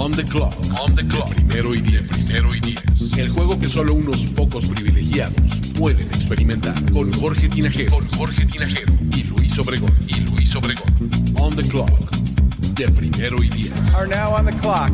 On the clock. On the clock. primero y diez. Primero y diez. El juego que solo unos pocos privilegiados pueden experimentar. Con Jorge Tinajero. Con Jorge Tinajero. Y Luis Obregón. Y Luis Obregón. On the clock. De primero y diez. Are now on the clock.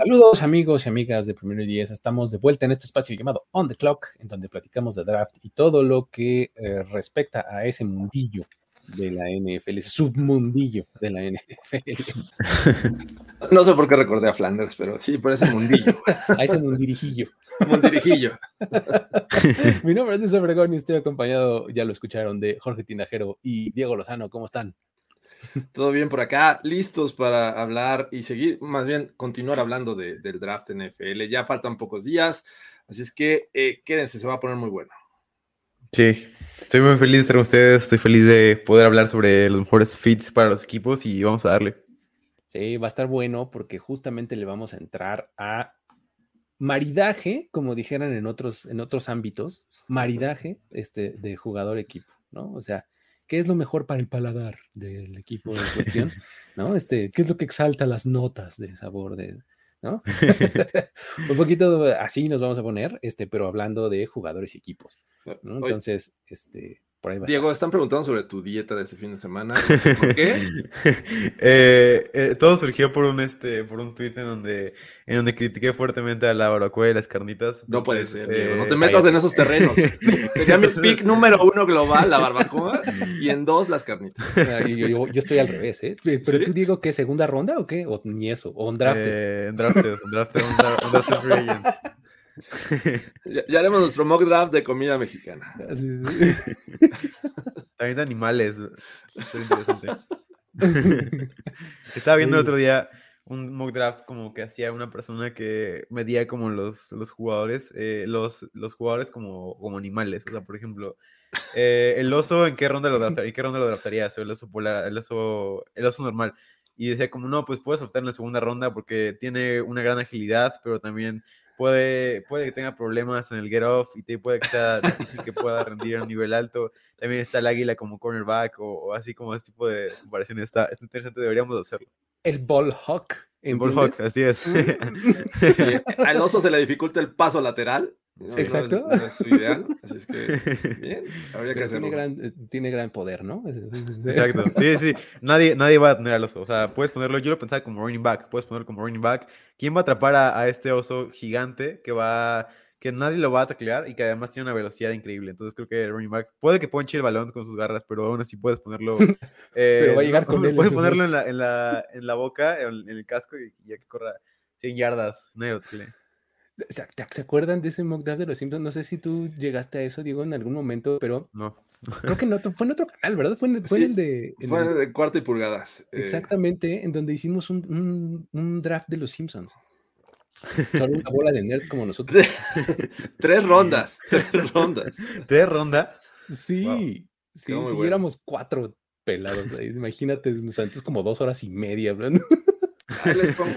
Saludos amigos y amigas de Primero y Diez. Estamos de vuelta en este espacio llamado On the Clock, en donde platicamos de draft y todo lo que eh, respecta a ese mundillo de la NFL, ese submundillo de la NFL. No sé por qué recordé a Flanders, pero sí, por ese mundillo. a ese mundirijillo. mundirijillo. Mi nombre es Luis Obregón y estoy acompañado, ya lo escucharon, de Jorge Tinajero y Diego Lozano. ¿Cómo están? Todo bien por acá, listos para hablar y seguir, más bien continuar hablando del draft NFL. Ya faltan pocos días, así es que eh, quédense, se va a poner muy bueno. Sí, estoy muy feliz de estar con ustedes, estoy feliz de poder hablar sobre los mejores fits para los equipos y vamos a darle. Sí, va a estar bueno porque justamente le vamos a entrar a maridaje, como dijeran en otros, en otros ámbitos, maridaje este, de jugador-equipo, ¿no? O sea, qué es lo mejor para el paladar del equipo en cuestión, ¿no? Este, qué es lo que exalta las notas de sabor de, ¿no? Un poquito así nos vamos a poner, este, pero hablando de jugadores y equipos, ¿no? Entonces, este, Diego, están preguntando sobre tu dieta de este fin de semana. ¿Por qué? Eh, eh, todo surgió por un este, por un tweet en donde, en donde critiqué fuertemente a la barbacoa y las carnitas. no puede ser, Diego. No te eh, metas en esos terrenos. Sería mi pick número uno global, la barbacoa, y en dos, las carnitas. Ah, yo, estoy al revés, ¿eh? Pero tú digo que segunda ronda o qué? O ni eso, o un draft. un draft, un draft, un draft, un ya, haremos nuestro mock draft de comida mexicana. También de animales. interesante. Estaba viendo el otro día un mock draft como que hacía una persona que medía como los, los jugadores, eh, los, los jugadores como, como animales. O sea, por ejemplo, eh, el oso, ¿en qué ronda lo draftaría? ¿En qué ronda lo draftarías? el oso polar, el oso, el oso normal. Y decía como, no, pues puedes optar en la segunda ronda porque tiene una gran agilidad, pero también puede, puede que tenga problemas en el get off y te puede que sea difícil que pueda rendir a un nivel alto. También está el águila como cornerback o, así como este tipo de comparación está, está interesante, deberíamos hacerlo. El ball hawk. El ball hawk, así es. al oso se le dificulta el paso lateral Exacto. No es, su ideal, así es que bien, habría que hacerlo. Tiene gran, eh, tiene gran poder, ¿no? Exacto, sí, sí, nadie, nadie va a tener al oso, o sea, puedes ponerlo, yo lo pensaba como running back, puedes ponerlo como running back, ¿quién va a atrapar a, este oso gigante que va, que nadie lo va a taclear y que además tiene una velocidad increíble, entonces creo que el running back, puede que ponche el balón con sus garras, pero aún así puedes ponerlo, eh, pero va a llegar con él, puedes ponerlo en la, en la, en la boca, en, el casco y, ya que corra 100 yardas, no hay ¿Se acuerdan de ese mock draft de los Simpsons? No sé si tú llegaste a eso, Diego, en algún momento, pero. No. Creo que no, fue en otro canal, ¿verdad? Fue en, fue el de. fue el de cuarta y pulgadas. Eh. Exactamente, en donde hicimos un, un, draft de los Simpsons. Solo una bola de nerds como nosotros. tres rondas, tres rondas. ¿Tres rondas? Sí, sí, si éramos cuatro pelados ahí. Imagínate, o sea, entonces como dos horas y media hablando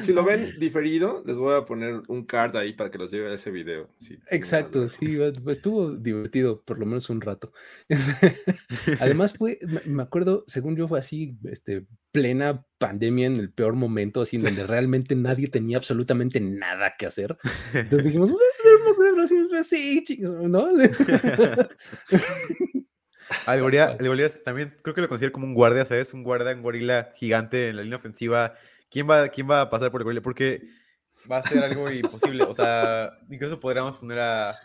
si lo ven diferido, les voy a poner un card ahí para que los lleve a ese video. Exacto, sí, estuvo divertido por lo menos un rato. Además fue, me acuerdo, según yo fue así, este, plena pandemia en el peor momento, así en donde realmente nadie tenía absolutamente nada que hacer. Entonces dijimos, vamos a hacer un sí, chicos, ¿no? Al gorila, también creo que lo considero como un guardia, ¿sabes? Un guardia, un gorila gigante en la línea ofensiva ¿quién va, quién va a pasar por el gorila? Porque va a ser algo imposible. O sea, incluso podríamos poner a,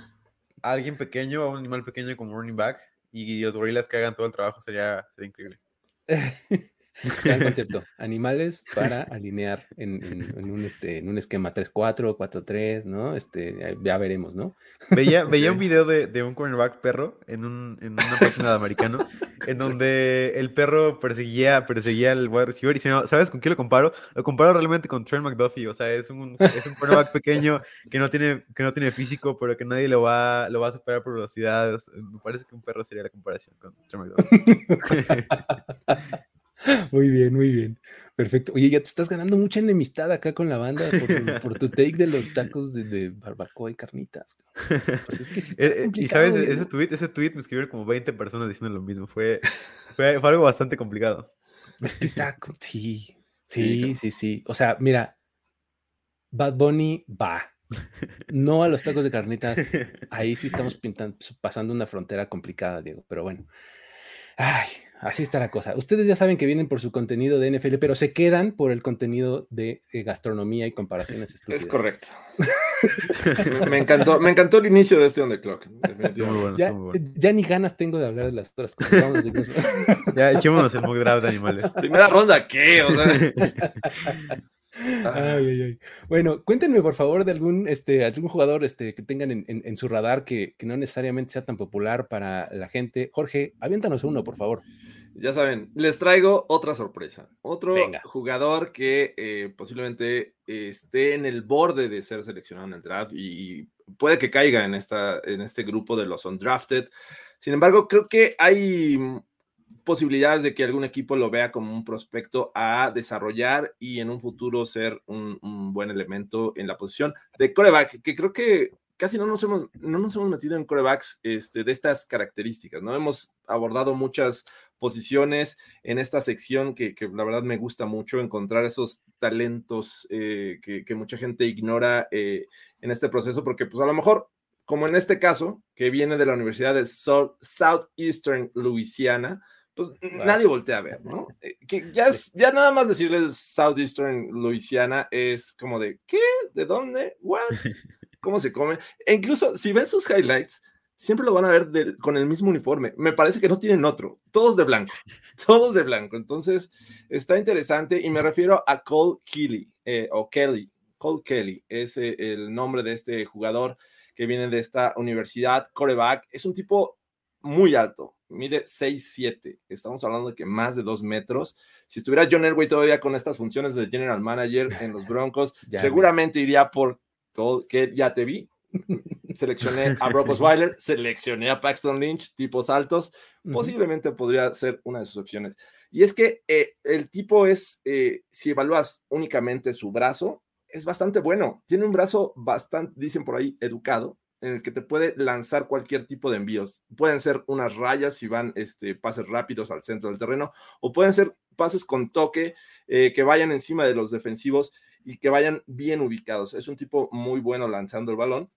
alguien pequeño, a un animal pequeño como running back, y los gorilas que hagan todo el trabajo sería, sería increíble. Gran concepto. Animales para alinear en, un, este, en un esquema 3-4, 4-3, ¿no? Este, ya veremos, ¿no? Veía, veía un video de, de, un cornerback perro en, un, en una página de americano en donde el perro perseguía, perseguía al wide receiver. Y ¿sabes con qué lo comparo? Lo comparo realmente con Trent McDuffie. O sea, es un, es un cornerback pequeño que no, tiene, que no tiene físico, pero que nadie lo va, lo va a superar por velocidad. Me parece que un perro sería la comparación con Trent McDuffie. Muy bien, muy bien. Perfecto. Oye, ya te estás ganando mucha enemistad acá con la banda por, tu take de los tacos de, barbacoa y carnitas. Pues es que sí eh, eh, y sabes, ese tweet, ese tweet me escribieron como 20 personas diciendo lo mismo. Fue, fue, algo bastante complicado. Es que está, sí, sí, sí, sí. O sea, mira, Bad Bunny va. No a los tacos de carnitas. Ahí sí estamos pintando, pasando una frontera complicada, Diego. Pero bueno. Ay, Así está la cosa. Ustedes ya saben que vienen por su contenido de NFL, pero se quedan por el contenido de eh, gastronomía y comparaciones estúpidas. Es correcto. me, encantó, me encantó el inicio de este On The Clock. ya, ni ganas tengo de hablar de las otras cosas. ya echémonos el mock draft de animales. Primera ronda, ¿qué? O sea... Bueno, cuéntenme por favor de algún, este, algún jugador este, que tengan en, su radar que, no necesariamente sea tan popular para la gente. Jorge, aviéntanos uno, por favor. Ya saben, les traigo otra sorpresa. Otro jugador que eh, posiblemente esté en el borde de ser seleccionado en el draft y, puede que caiga en, esta, en este grupo de los undrafted. Sin embargo, creo que hay posibilidades de que algún equipo lo vea como un prospecto a desarrollar y en un futuro ser un, buen elemento en la posición de coreback, que creo que casi no nos hemos, no nos hemos metido en corebacks este, de estas características, ¿no? Hemos abordado muchas posiciones en esta sección que, la verdad me gusta mucho encontrar esos talentos eh, que, mucha gente ignora eh, en este proceso, porque pues a lo mejor, como en este caso, que viene de la Universidad de Southeastern Louisiana, pues nadie voltea a ver, ¿no? Eh, que ya, es, ya nada más decirles Southeastern Louisiana es como de, ¿qué? ¿De dónde? ¿What? ¿Cómo se come? E incluso si ven sus highlights, siempre lo van a ver con el mismo uniforme. Me parece que no tienen otro, todos de blanco, todos de blanco. Entonces, está interesante y me refiero a Cole Kelly, eh, o Kelly, Cole Kelly, es eh, el nombre de este jugador que viene de esta universidad, coreback. Es un tipo muy alto, mide 6'7. Estamos hablando de que más de dos metros. Si estuviera John Elway todavía con estas funciones de general manager en los Broncos, seguramente iría por todo, que ya te vi. Seleccioné a Brock Osweiler, seleccioné a Paxton Lynch, tipos altos. Posiblemente podría ser una de sus opciones. Y es que eh, el tipo es, eh, si evalúas únicamente su brazo, es bastante bueno. Tiene un brazo bastante, dicen por ahí, educado en el que te puede lanzar cualquier tipo de envíos. Pueden ser unas rayas si van este, pases rápidos al centro del terreno, o pueden ser pases con toque eh, que vayan encima de los defensivos y que vayan bien ubicados. Es un tipo muy bueno lanzando el balón.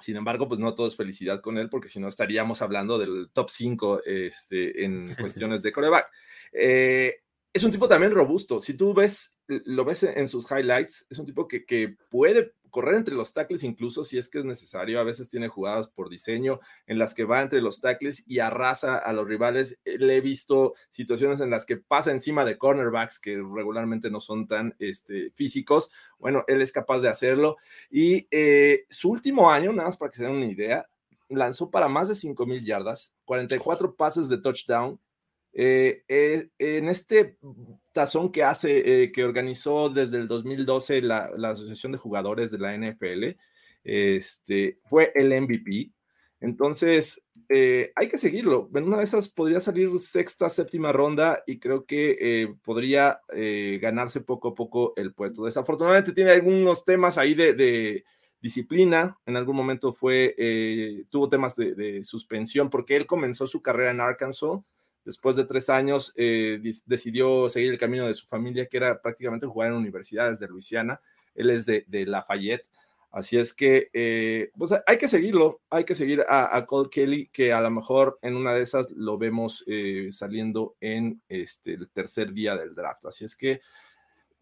Sin embargo, pues no todo es felicidad con él, porque si no estaríamos hablando del top 5 este, en cuestiones de coreback. Eh, es un tipo también robusto. Si tú ves, lo ves en sus highlights, es un tipo que, que puede correr entre los tackles incluso si es que es necesario. A veces tiene jugadas por diseño en las que va entre los tackles y arrasa a los rivales. Le he visto situaciones en las que pasa encima de cornerbacks que regularmente no son tan este, físicos. Bueno, él es capaz de hacerlo. Y eh, su último año, nada más para que se den una idea, lanzó para más de 5 mil yardas, 44 pases de touchdown, eh, eh, en este tazón que hace, eh, que organizó desde el 2012 la, Asociación de Jugadores de la NFL, este, fue el MVP. Entonces, hay que seguirlo. En una de esas podría salir sexta, séptima ronda y creo que podría ganarse poco a poco el puesto. Desafortunadamente tiene algunos temas ahí de, disciplina. En algún momento fue, tuvo temas de, de, suspensión porque él comenzó su carrera en Arkansas después de tres años eh, decidió seguir el camino de su familia, que era prácticamente jugar en universidades de Luisiana. Él es de, Lafayette. Así es que, eh, pues hay que seguirlo, hay que seguir a, Cole Kelly, que a lo mejor en una de esas lo vemos eh, saliendo en este, el tercer día del draft. Así es que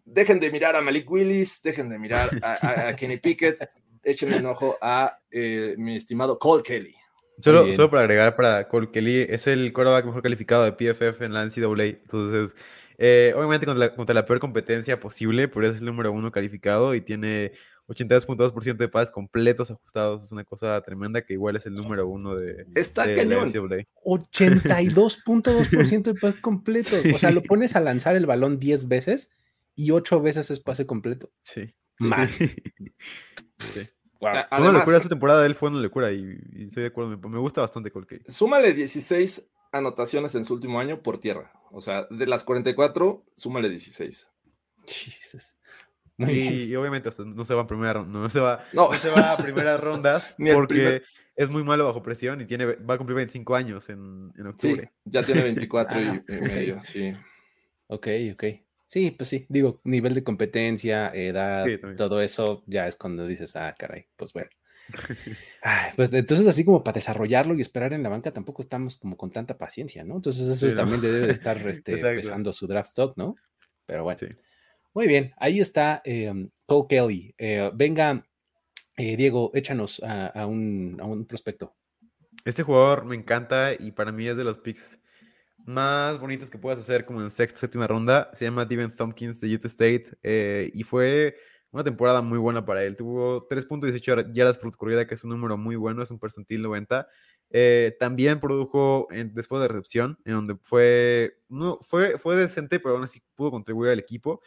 dejen de mirar a Malik Willis, dejen de mirar a, Kenny Pickett, échenle un ojo a mi estimado Cole Kelly. Solo, solo para agregar para Cole Kelly, es el quarterback mejor calificado de PFF en la NCAA. Entonces, eh, obviamente contra la, contra la, peor competencia posible, pero es el número uno calificado y tiene 82.2% de pases completos ajustados. Es una cosa tremenda que igual es el número uno de. Está de cañón. 82.2% de pases completos. O sea, lo pones a lanzar el balón 10 veces y 8 veces es pase completo. Sí. Más. Sí. Wow. Fue una locura esta temporada, él fue una locura y, y estoy de acuerdo. Me, me gusta bastante Colkey. Súmale 16 anotaciones en su último año por tierra. O sea, de las 44, súmale 16. Jesus. Y, y, obviamente no se va a primera no se va, no. no se va a primeras rondas porque primer... es muy malo bajo presión y tiene va a cumplir 25 años en, en octubre. Sí, ya tiene 24 ah, y, y medio, sí. Ok, ok. Sí, pues sí, digo, nivel de competencia, edad, sí, todo eso, ya es cuando dices, ah, caray, pues bueno. Ay, pues entonces así como para desarrollarlo y esperar en la banca tampoco estamos como con tanta paciencia, ¿no? Entonces eso sí, también ¿no? debe de estar este, pesando su draft stock, ¿no? Pero bueno. Sí. Muy bien, ahí está eh, Cole Kelly. Eh, venga, eh, Diego, échanos a, a, un, a, un, prospecto. Este jugador me encanta y para mí es de los picks más bonitos que puedas hacer como en sexta, séptima ronda. Se llama Devin Tompkins de Utah State y fue una temporada muy buena para él. Tuvo 3.18 yardas por corrida, que es un número muy bueno, es un percentil 90. Eh, también produjo en, después de recepción, en donde fue, no, fue, fue decente, pero aún así pudo contribuir al equipo.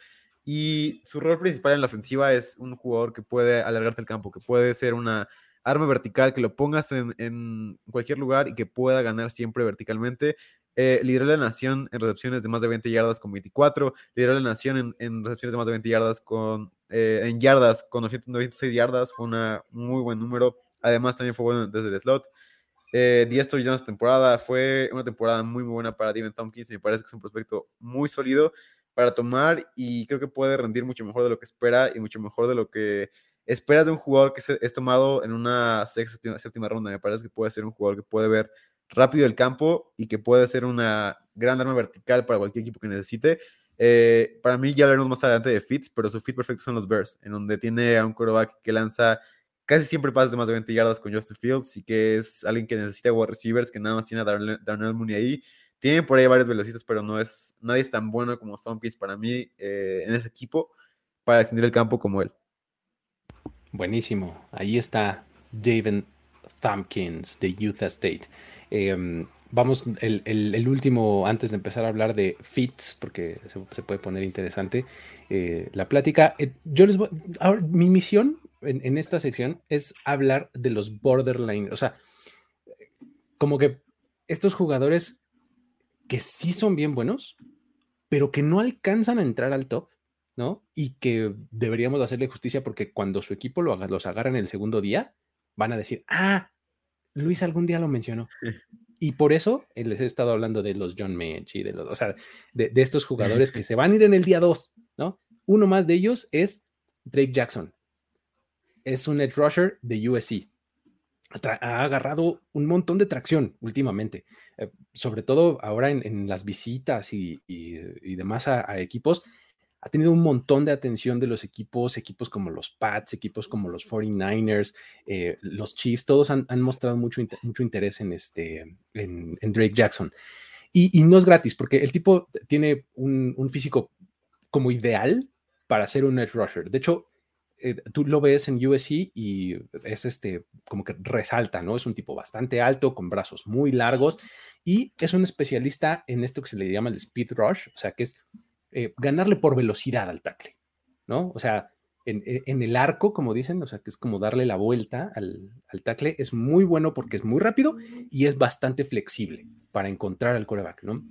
Y su rol principal en la ofensiva es un jugador que puede alargarte el campo, que puede ser una arma vertical, que lo pongas en, cualquier lugar y que pueda ganar siempre verticalmente. Eh, lideró la nación en recepciones de más de 20 yardas con 24, lideró la nación en, recepciones de más de 20 yardas con, eh, en yardas con 996 yardas, fue un muy buen número. Además, también fue bueno desde el slot. Eh, 10 touchdowns temporada, fue una temporada muy, muy buena para Devin Tompkins. Me parece que es un prospecto muy sólido para tomar y creo que puede rendir mucho mejor de lo que espera y mucho mejor de lo que esperas de un jugador que es tomado en una sexta, séptima ronda. Me parece que puede ser un jugador que puede ver rápido el campo y que puede ser una gran arma vertical para cualquier equipo que necesite. Eh, para mí ya hablaremos más adelante de fits, pero su fit perfecto son los Bears, en donde tiene a un quarterback que lanza casi siempre pases de más de 20 yardas con Justin Fields y que es alguien que necesita wide receivers, que nada más tiene a Darnell Mooney ahí. Tiene por ahí varios velocitas, pero no es, nadie es tan bueno como Tompkins para mí eh, en ese equipo para extender el campo como él. Buenísimo. Ahí está David Tompkins de Utah State. Eh, vamos, el, último, antes de empezar a hablar de fits, porque se, se puede poner interesante eh, la plática. Eh, yo les voy, ahora, mi misión en, en, esta sección es hablar de los borderline, o sea, como que estos jugadores que sí son bien buenos, pero que no alcanzan a entrar al top, ¿no? Y que deberíamos hacerle justicia porque cuando su equipo lo, los agarra en el segundo día, van a decir, ah, Luis algún día lo mencionó. Y por eso eh, les he estado hablando de los John Mench y de los, o sea, de, de estos jugadores que se van a ir en el día 2, ¿no? Uno más de ellos es Drake Jackson. Es un edge rusher de USC ha agarrado un montón de tracción últimamente, eh, sobre todo ahora en, en las visitas y, y, y demás a, a, equipos. Ha tenido un montón de atención de los equipos, equipos como los Pats, equipos como los 49ers, eh, los Chiefs, todos han, han mostrado mucho, mucho, interés en, este, en, en Drake Jackson. Y, y, no es gratis, porque el tipo tiene un, un físico como ideal para ser un edge rusher. De hecho, eh, tú lo ves en USC y es este, como que resalta, ¿no? Es un tipo bastante alto, con brazos muy largos y es un especialista en esto que se le llama el speed rush, o sea, que es eh, ganarle por velocidad al tackle, ¿no? O sea, en, en, el arco, como dicen, o sea, que es como darle la vuelta al, tackle, es muy bueno porque es muy rápido y es bastante flexible para encontrar al coreback, ¿no?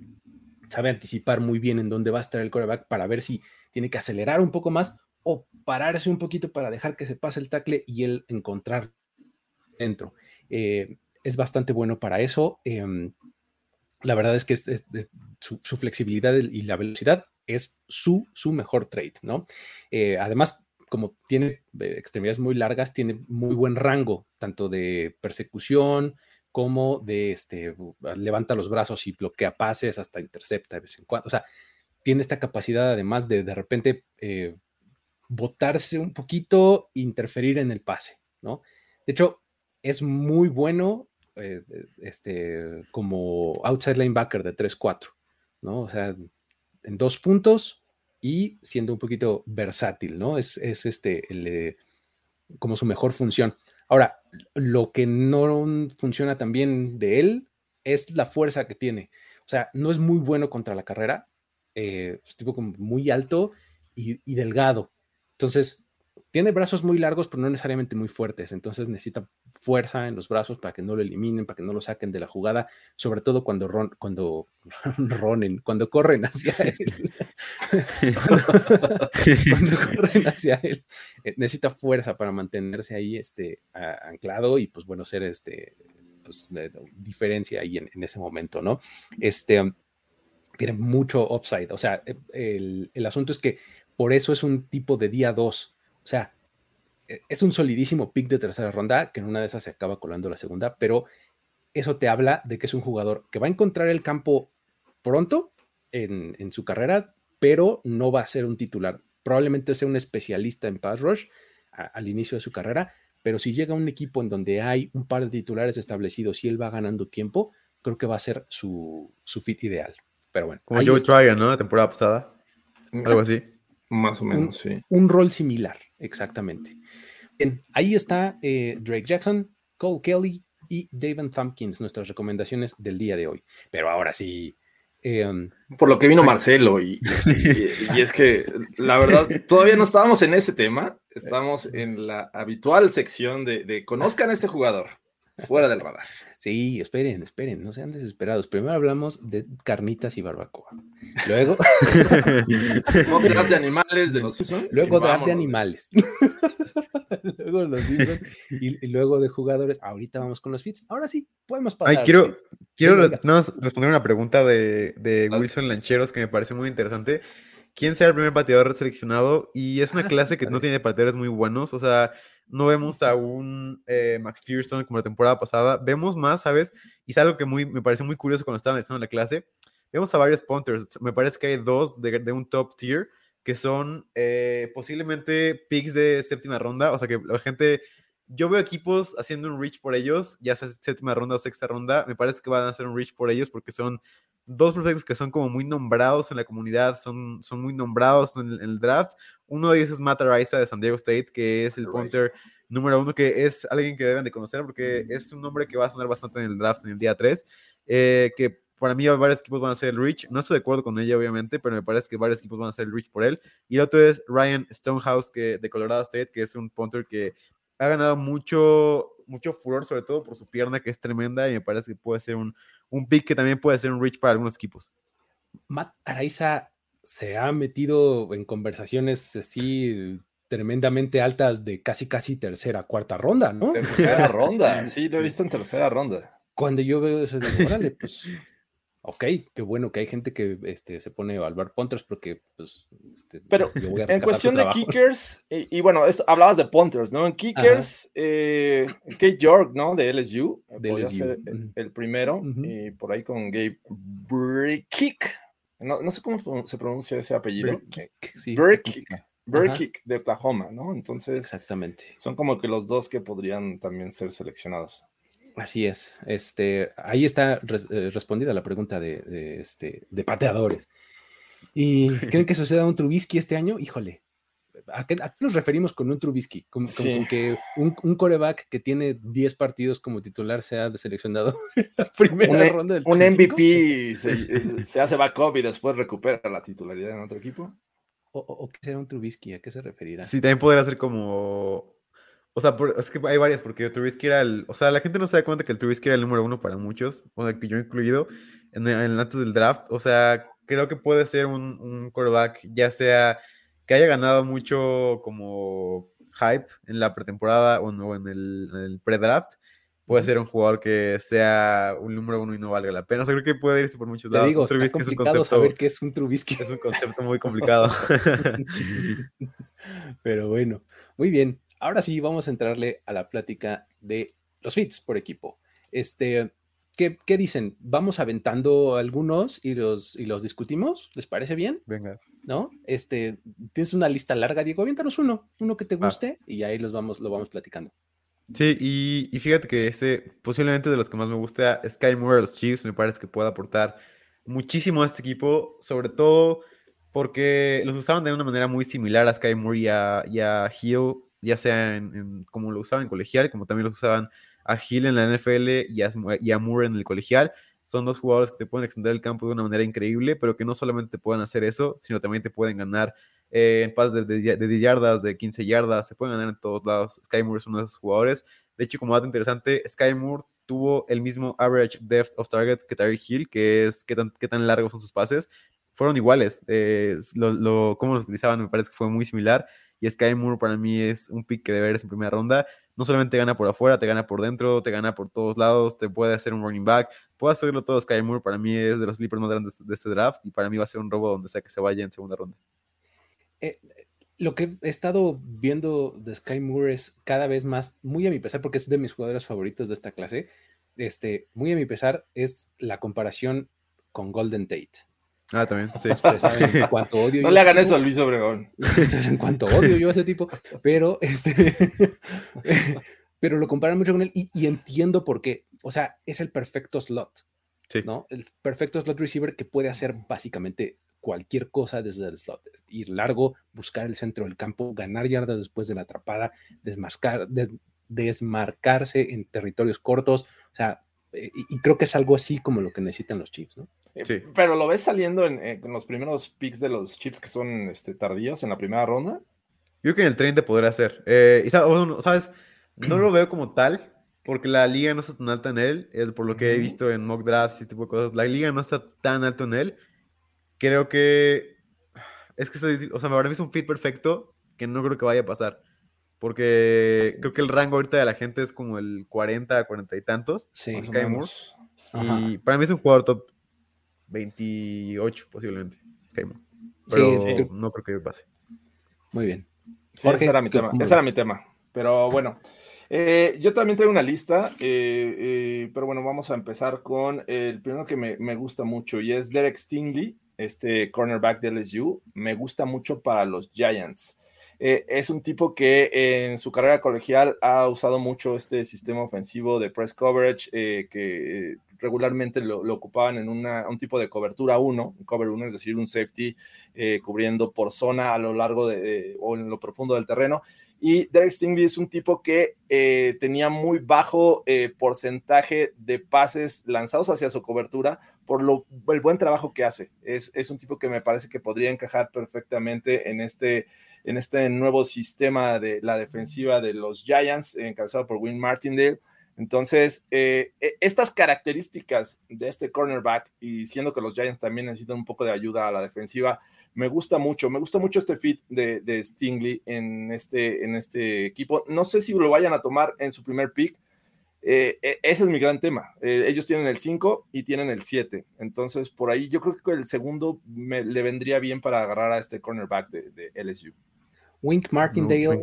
Sabe anticipar muy bien en dónde va a estar el coreback para ver si tiene que acelerar un poco más o pararse un poquito para dejar que se pase el tackle y él encontrar dentro. Eh, es bastante bueno para eso. Eh, la verdad es que su, flexibilidad y la velocidad es su, su mejor trade, ¿no? Eh, además, como tiene eh, extremidades muy largas, tiene muy buen rango, tanto de persecución como de este, levanta los brazos y bloquea pases, hasta intercepta de vez en cuando. O sea, tiene esta capacidad además de de repente eh, botarse un poquito, interferir en el pase, ¿no? De hecho, es muy bueno este, como outside linebacker de 3-4, ¿no? O sea, en dos puntos y siendo un poquito versátil, ¿no? Es, es este, el, como su mejor función. Ahora, lo que no funciona también de él es la fuerza que tiene. O sea, no es muy bueno contra la carrera, eh, es tipo como muy alto y delgado. Entonces, tiene brazos muy largos, pero no necesariamente muy fuertes. Entonces necesita fuerza en los brazos para que no lo eliminen, para que no lo saquen de la jugada, sobre todo cuando ron, cuando ronen, cuando corren hacia él. cuando, corren hacia él, eh, necesita fuerza para mantenerse ahí este, anclado y pues bueno, ser este, pues, diferencia ahí en, ese momento, ¿no? Este tiene mucho upside. O sea, eh, el, el asunto es que por eso es un tipo de día 2 o sea, e, es un solidísimo pick de tercera ronda, que en una de esas se acaba colando la segunda, pero eso te habla de que es un jugador que va a encontrar el campo pronto en, su carrera, pero no va a ser un titular. Probablemente sea un especialista en pass rush al inicio de su carrera, pero si llega a un equipo en donde hay un par de titulares establecidos y él va ganando tiempo, creo que va a ser su, fit ideal. Pero bueno. Como Joe Tryon, ¿no? La temporada pasada. Algo así. Más o menos, sí. Un rol similar. Exactamente. Bien, ahí está eh, Drake Jackson, Cole Kelly y David Thumpkins, nuestras recomendaciones del día de hoy. Pero ahora sí. Em, Por lo que vino Marcelo, y, es que la verdad, todavía no estábamos en ese tema, estamos en la habitual sección de, de conozcan a este jugador, fuera del radar. Sí, esperen, esperen, no sean desesperados. Primero hablamos de carnitas y barbacoa. Luego. draft de animales de los Simpsons. Luego draft de animales. luego los Simpsons. Y, luego de jugadores. Ahorita vamos con los fits. Ahora sí, podemos pasar. Ay, quiero, quiero responder una pregunta de, de Wilson Lancheros que me parece muy interesante quién será el primer bateador seleccionado. Y es una ah, clase que no tiene bateadores muy buenos. O sea, no vemos a un eh, McPherson como la temporada pasada. Vemos más, ¿sabes? Y es algo que muy, me parece muy curioso cuando estaba analizando la clase. Vemos a varios punters. Me parece que hay dos de, un top tier que son eh, posiblemente picks de séptima ronda. O sea, que la gente. Yo veo equipos haciendo un reach por ellos, ya sea séptima ronda o sexta ronda. Me parece que van a hacer un reach por ellos porque son dos prospectos que son como muy nombrados en la comunidad, son, son muy nombrados en el, draft. Uno de ellos es Matt Araiza de San Diego State, que es el punter número uno, que es alguien que deben de conocer porque es un nombre que va a sonar bastante en el draft en el día 3, eh, que para mí varios equipos van a hacer el reach. No estoy de acuerdo con ella, obviamente, pero me parece que varios equipos van a hacer el reach por él. Y el otro es Ryan Stonehouse que, de Colorado State, que es un punter que ha ganado mucho, mucho furor, sobre todo por su pierna, que es tremenda, y me parece que puede ser un, un pick que también puede ser un reach para algunos equipos. Matt Araiza se ha metido en conversaciones así tremendamente altas de casi casi tercera, cuarta ronda, ¿no? Tercera ronda, sí, lo he visto en tercera ronda. Cuando yo veo eso, digo, órale, pues ok, qué bueno que hay gente que este, se pone a evaluar punters porque, pues, este, pero en cuestión de kickers, y, bueno, esto, hablabas de punters, ¿no? En kickers, eh, Kate York, ¿no? De LSU, de LSU. el, primero, y por ahí con Gabe Brick, no, no, sé cómo se pronuncia ese apellido. Brick, de Oklahoma, ¿no? Entonces, exactamente. Son como que los dos que podrían también ser seleccionados. Así es. Este, ahí está eh, respondida la pregunta de, este, de pateadores. ¿Y creen que suceda un Trubisky este año? Híjole. ¿A qué, nos referimos con un Trubisky? Con, que un, coreback que tiene 10 partidos como titular sea seleccionado en la primera ronda del Un MVP se, se, hace backup y después recupera la titularidad en otro equipo. ¿O, o qué será un Trubisky? ¿A qué se referirá? Sí, también podría ser como o sea, es que hay varias, porque Trubisky era el. O sea, la gente no se da cuenta que el Trubisky era el número uno para muchos, o sea, que yo incluido en el, antes del draft. O sea, creo que puede ser un, un quarterback, ya sea que haya ganado mucho como hype en la pretemporada o, no, en el, el pre-draft. Puede ser un jugador que sea un número uno y no valga la pena. O sea, creo que puede irse por muchos lados. Digo, un es un concepto, saber qué es un Trubisky. Es un concepto muy complicado. Pero bueno, muy bien ahora sí vamos a entrarle a la plática de los fits por equipo. Este, ¿qué, dicen? ¿Vamos aventando algunos y los, y los discutimos? ¿Les parece bien? Venga. ¿No? Este, tienes una lista larga, Diego, aviéntanos uno, uno que te guste y ahí los vamos, lo vamos platicando. Sí, y, fíjate que este, posiblemente de los que más me gusta, Sky Moore de los Chiefs, me parece que puede aportar muchísimo a este equipo, sobre todo porque los usaban de una manera muy similar a Sky Moore y a, y a Hill ya sea en, como lo usaban en colegial, como también lo usaban a Hill en la NFL y a, Moore en el colegial. Son dos jugadores que te pueden extender el campo de una manera increíble, pero que no solamente te pueden hacer eso, sino también te pueden ganar eh, en pases de, de, 10 yardas, de 15 yardas, se pueden ganar en todos lados. Sky Moore es uno de esos jugadores. De hecho, como dato interesante, Sky Moore tuvo el mismo average depth of target que Tyreek Hill, que es qué tan, qué tan largos son sus pases. Fueron iguales. Eh, lo, lo, cómo los utilizaban me parece que fue muy similar. Y Sky Moore para mí es un pick que deberes en primera ronda. No solamente gana por afuera, te gana por dentro, te gana por todos lados, te puede hacer un running back, puede hacerlo todo. Sky Moore para mí es de los sleepers más grandes de este draft y para mí va a ser un robo donde sea que se vaya en segunda ronda. Eh, lo que he estado viendo de Sky Moore es cada vez más, muy a mi pesar, porque es de mis jugadores favoritos de esta clase, este, muy a mi pesar, es la comparación con Golden Tate. Ah, también. Sí. en cuanto odio. No le hagan eso a Luis Obregón. en cuanto odio yo a ese tipo, pero este. pero lo comparan mucho con él y, entiendo por qué. O sea, es el perfecto slot. Sí. ¿no? El perfecto slot receiver que puede hacer básicamente cualquier cosa desde el slot. Ir largo, buscar el centro del campo, ganar yardas después de la atrapada, desmascar, desmarcarse en territorios cortos. O sea, y, creo que es algo así como lo que necesitan los Chiefs, ¿no? Eh, sí. Pero lo ves saliendo en, los primeros picks de los Chiefs que son este, tardíos en la primera ronda. Yo creo que en el 30 podría ser. Eh, y sabes, no lo veo como tal, porque la liga no está tan alta en él, por lo que he visto en mock drafts y tipo de cosas. La liga no está tan alto en él. Creo que es que, o sea, me parece un fit perfecto que no creo que vaya a pasar. Porque creo que el rango ahorita de la gente es como el 40, 40 y tantos. Sí. Sky Moore. Y para mí es un jugador top 28 posiblemente. Sky Moore. Pero sí, no creo que pase. Muy bien. ese era mi tema. Ese era mi tema. Pero bueno. Eh, yo también traigo una lista, eh, eh, pero bueno, vamos a empezar con el primero que me, me, gusta mucho y es Derek Stingley, este cornerback de LSU. Me gusta mucho para los Giants. Eh, es un tipo que en su carrera colegial ha usado mucho este sistema ofensivo de press coverage, eh, que regularmente lo, ocupaban en un tipo de cobertura 1, cover 1, es decir, un safety eh, cubriendo por zona a lo largo de, o en lo profundo del terreno. Y Derek Stingley es un tipo que tenía muy bajo porcentaje de pases lanzados hacia su cobertura por lo, el buen trabajo que hace. Es, es un tipo que me parece que podría encajar perfectamente en este en este nuevo sistema de la defensiva de los Giants, encabezado por Win Martindale. Entonces, eh, e, estas características de este cornerback, y siendo que los Giants también necesitan un poco de ayuda a la defensiva, me gusta mucho, me gusta mucho este fit de, Stingley en este, en este equipo. No sé si lo vayan a tomar en su primer pick. Eh, e, ese es mi gran tema. Eh, ellos tienen el 5 y tienen el 7. Entonces, por ahí yo creo que el segundo me, le vendría bien para agarrar a este cornerback de, de LSU. Wink Martindale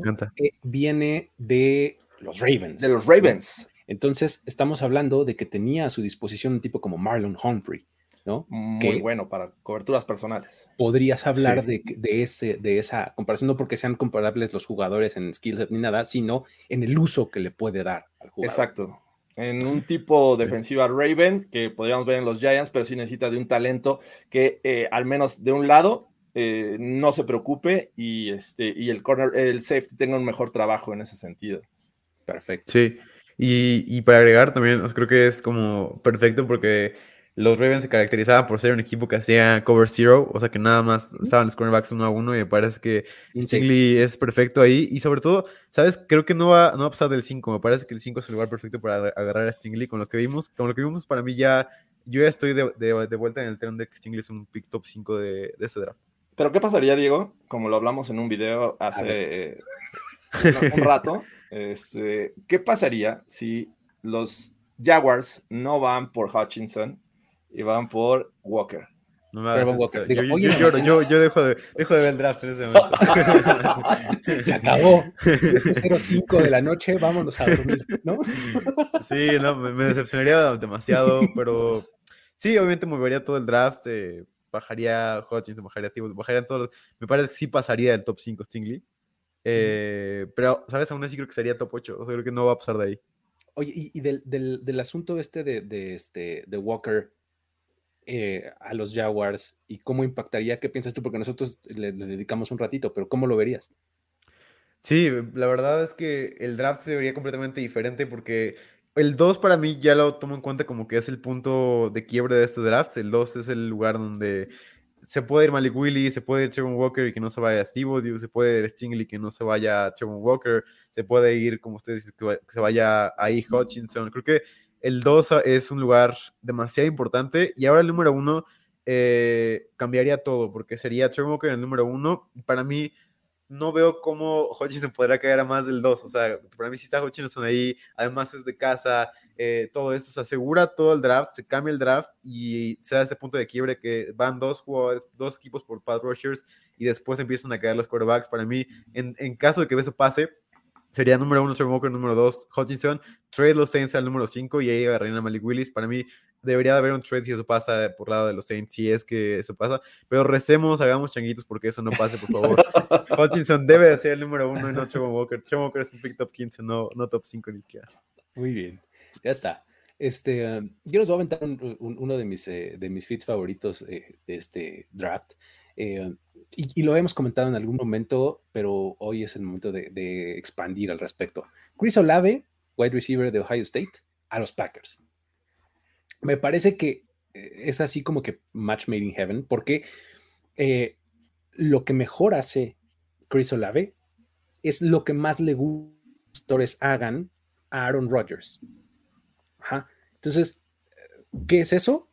viene de los Ravens. De los Ravens. Entonces, estamos hablando de que tenía a su disposición un tipo como Marlon Humphrey, ¿no? Muy bueno para coberturas personales. Podrías hablar de, ese, de esa comparación, no porque sean comparables los jugadores en skillset ni nada, sino en el uso que le puede dar al jugador. Exacto. En un tipo defensiva Raven, que podríamos ver en los Giants, pero sí necesita de un talento que eh, al menos de un lado eh, no se preocupe y, este, y el corner, el safety tenga un mejor trabajo en ese sentido. Perfecto. Sí, y, para agregar también, creo que es como perfecto porque los Ravens se caracterizaban por ser un equipo que hacía cover zero, o sea que nada más estaban los cornerbacks uno a uno y me parece que Stingley es perfecto ahí. Y sobre todo, ¿sabes? Creo que no va, no va a pasar del 5, me parece que el 5 es el lugar perfecto para agarrar a Stingley. Con lo que vimos, con lo que vimos para mí ya, yo ya estoy de, de, vuelta en el tren de que Stingley es un pick top 5 de, de ese draft. Pero ¿qué pasaría, Diego? Como lo hablamos en un video hace un, rato, este, ¿qué pasaría si los Jaguars no van por Hutchinson y van por Walker? No me Walker. yo, yo, yo, dejo de, dejo de ver el draft en ese momento. Se acabó. 7.05 de la noche, vámonos a dormir, ¿no? Sí, no, me, decepcionaría demasiado, pero sí, obviamente movería todo el draft. Eh, bajaría Hutchinson, bajaría Tibus, bajarían todos. Me parece que sí pasaría del top 5 Stingley. Eh, pero, ¿sabes? Aún así creo que sería top 8. O sea, creo que no va a pasar de ahí. Oye, y, del, del, del, asunto este de, de, este de Walker eh, a los Jaguars y cómo impactaría, ¿qué piensas tú? Porque nosotros le, dedicamos un ratito, pero ¿cómo lo verías? Sí, la verdad es que el draft se vería completamente diferente porque el 2 para mí ya lo tomo en cuenta como que es el punto de quiebre de este draft. El 2 es el lugar donde se puede ir Malik Willis, se puede ir Trevor Walker y que no se vaya a Thibodeau, se puede ir Stingley y que no se vaya a Trevor Walker, se puede ir, como ustedes dicen, que se vaya ahí Hutchinson. Creo que el 2 es un lugar demasiado importante y ahora el número 1 eh, cambiaría todo porque sería Trevor Walker el número 1. Para mí no veo cómo Hutchinson podrá caer a más del 2. O sea, para mí si está Hutchinson ahí, además es de casa, eh, todo esto se asegura todo el draft, se cambia el draft y se da ese punto de quiebre que van dos jugadores, dos equipos por pad rushers y después empiezan a caer los quarterbacks. Para mí, en, en caso de que eso pase, sería número uno Trevor Walker, número dos Hutchinson, trade los Saints al número cinco y ahí agarrarían a Malik Willis. Para mí debería de haber un trade si eso pasa por lado de los Saints, si es que eso pasa, pero recemos, hagamos changuitos porque eso no pase, por favor. Hutchinson debe de ser el número uno y no Trevor Walker. Trevor Walker es un pick top 15, no, no top 5 ni siquiera. Muy bien, ya está. Este, um, yo les voy a aventar uno de mis, eh, de mis fits favoritos eh, de este draft. Eh, y, lo hemos comentado en algún momento, pero hoy es el momento de, expandir al respecto. Chris Olave, wide receiver de Ohio State, a los Packers. Me parece que eh, es así como que match made in heaven, porque eh, lo que mejor hace Chris Olave es lo que más le gusta hagan a Aaron Rodgers. Entonces, ¿qué es eso?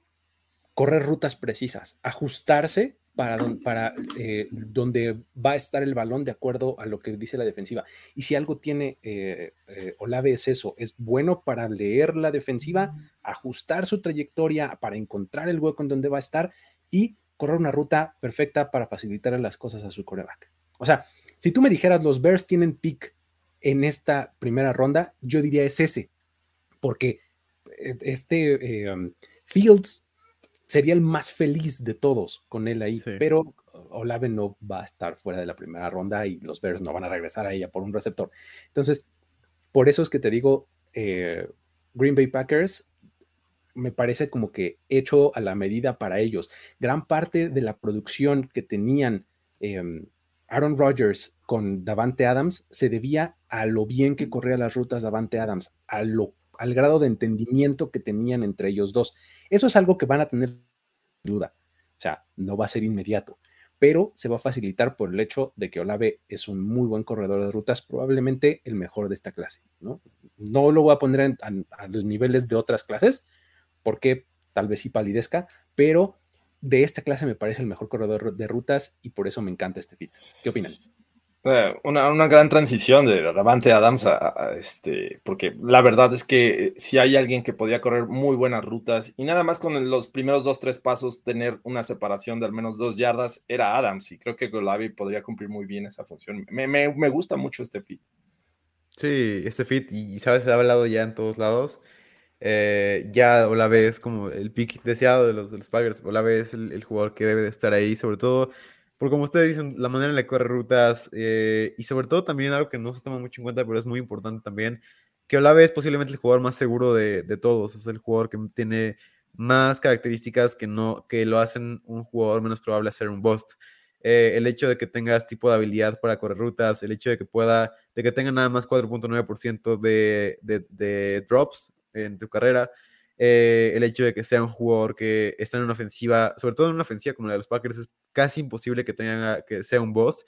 Correr rutas precisas, ajustarse para, para eh, donde va a estar el balón de acuerdo a lo que dice la defensiva. Y si algo tiene eh, eh, Olave es eso, es bueno para leer la defensiva, ajustar su trayectoria para encontrar el hueco en donde va a estar y correr una ruta perfecta para facilitar las cosas a su coreback. O sea, si tú me dijeras los Bears tienen pick en esta primera ronda, yo diría es ese, porque este Fields sería el más feliz de todos con él ahí, pero Olave no va a estar fuera de la primera ronda y los Bears no van a regresar a ella por un receptor. Entonces, por eso es que te digo, eh, Green Bay Packers me parece como que hecho a la medida para ellos. Gran parte de la producción que tenían em, Aaron Rodgers con Davante Adams se debía a lo bien que corría las rutas Davante Adams, a lo al grado de entendimiento que tenían entre ellos dos. Eso es algo que van a tener duda. O sea, no va a ser inmediato, pero se va a facilitar por el hecho de que Olave es un muy buen corredor de rutas, probablemente el mejor de esta clase. No, no lo voy a poner a, los niveles de otras clases, porque tal vez sí palidezca, pero de esta clase me parece el mejor corredor de rutas y por eso me encanta este fit. ¿Qué opinan? Eh, una, gran transición de Davante Adams a, este, porque la verdad es que si hay alguien que podía correr muy buenas rutas y nada más con los primeros dos, tres pasos tener una separación de al menos dos yardas, era Adams y creo que Golavi podría cumplir muy bien esa función. Me, gusta mucho este fit. Sí, este fit, y sabes, se ha hablado ya en todos lados. Eh, ya Olave es como el pick deseado de los, de los Packers. Olave es el, el, jugador que debe de estar ahí, sobre todo porque como ustedes dicen, la manera en la que corre rutas eh, y sobre todo también algo que no se toma mucho en cuenta, pero es muy importante también, que Olave es posiblemente el jugador más seguro de, todos, es el jugador que tiene más características que, no, que lo hacen un jugador menos probable a ser un bust. Eh, el hecho de que tengas tipo de habilidad para correr rutas, el hecho de que pueda, de que tenga nada más 4.9% de, de, de drops en tu carrera, eh, el hecho de que sea un jugador que está en una ofensiva, sobre todo en una ofensiva como la de los Packers, es casi imposible que, tenga, que sea un boss.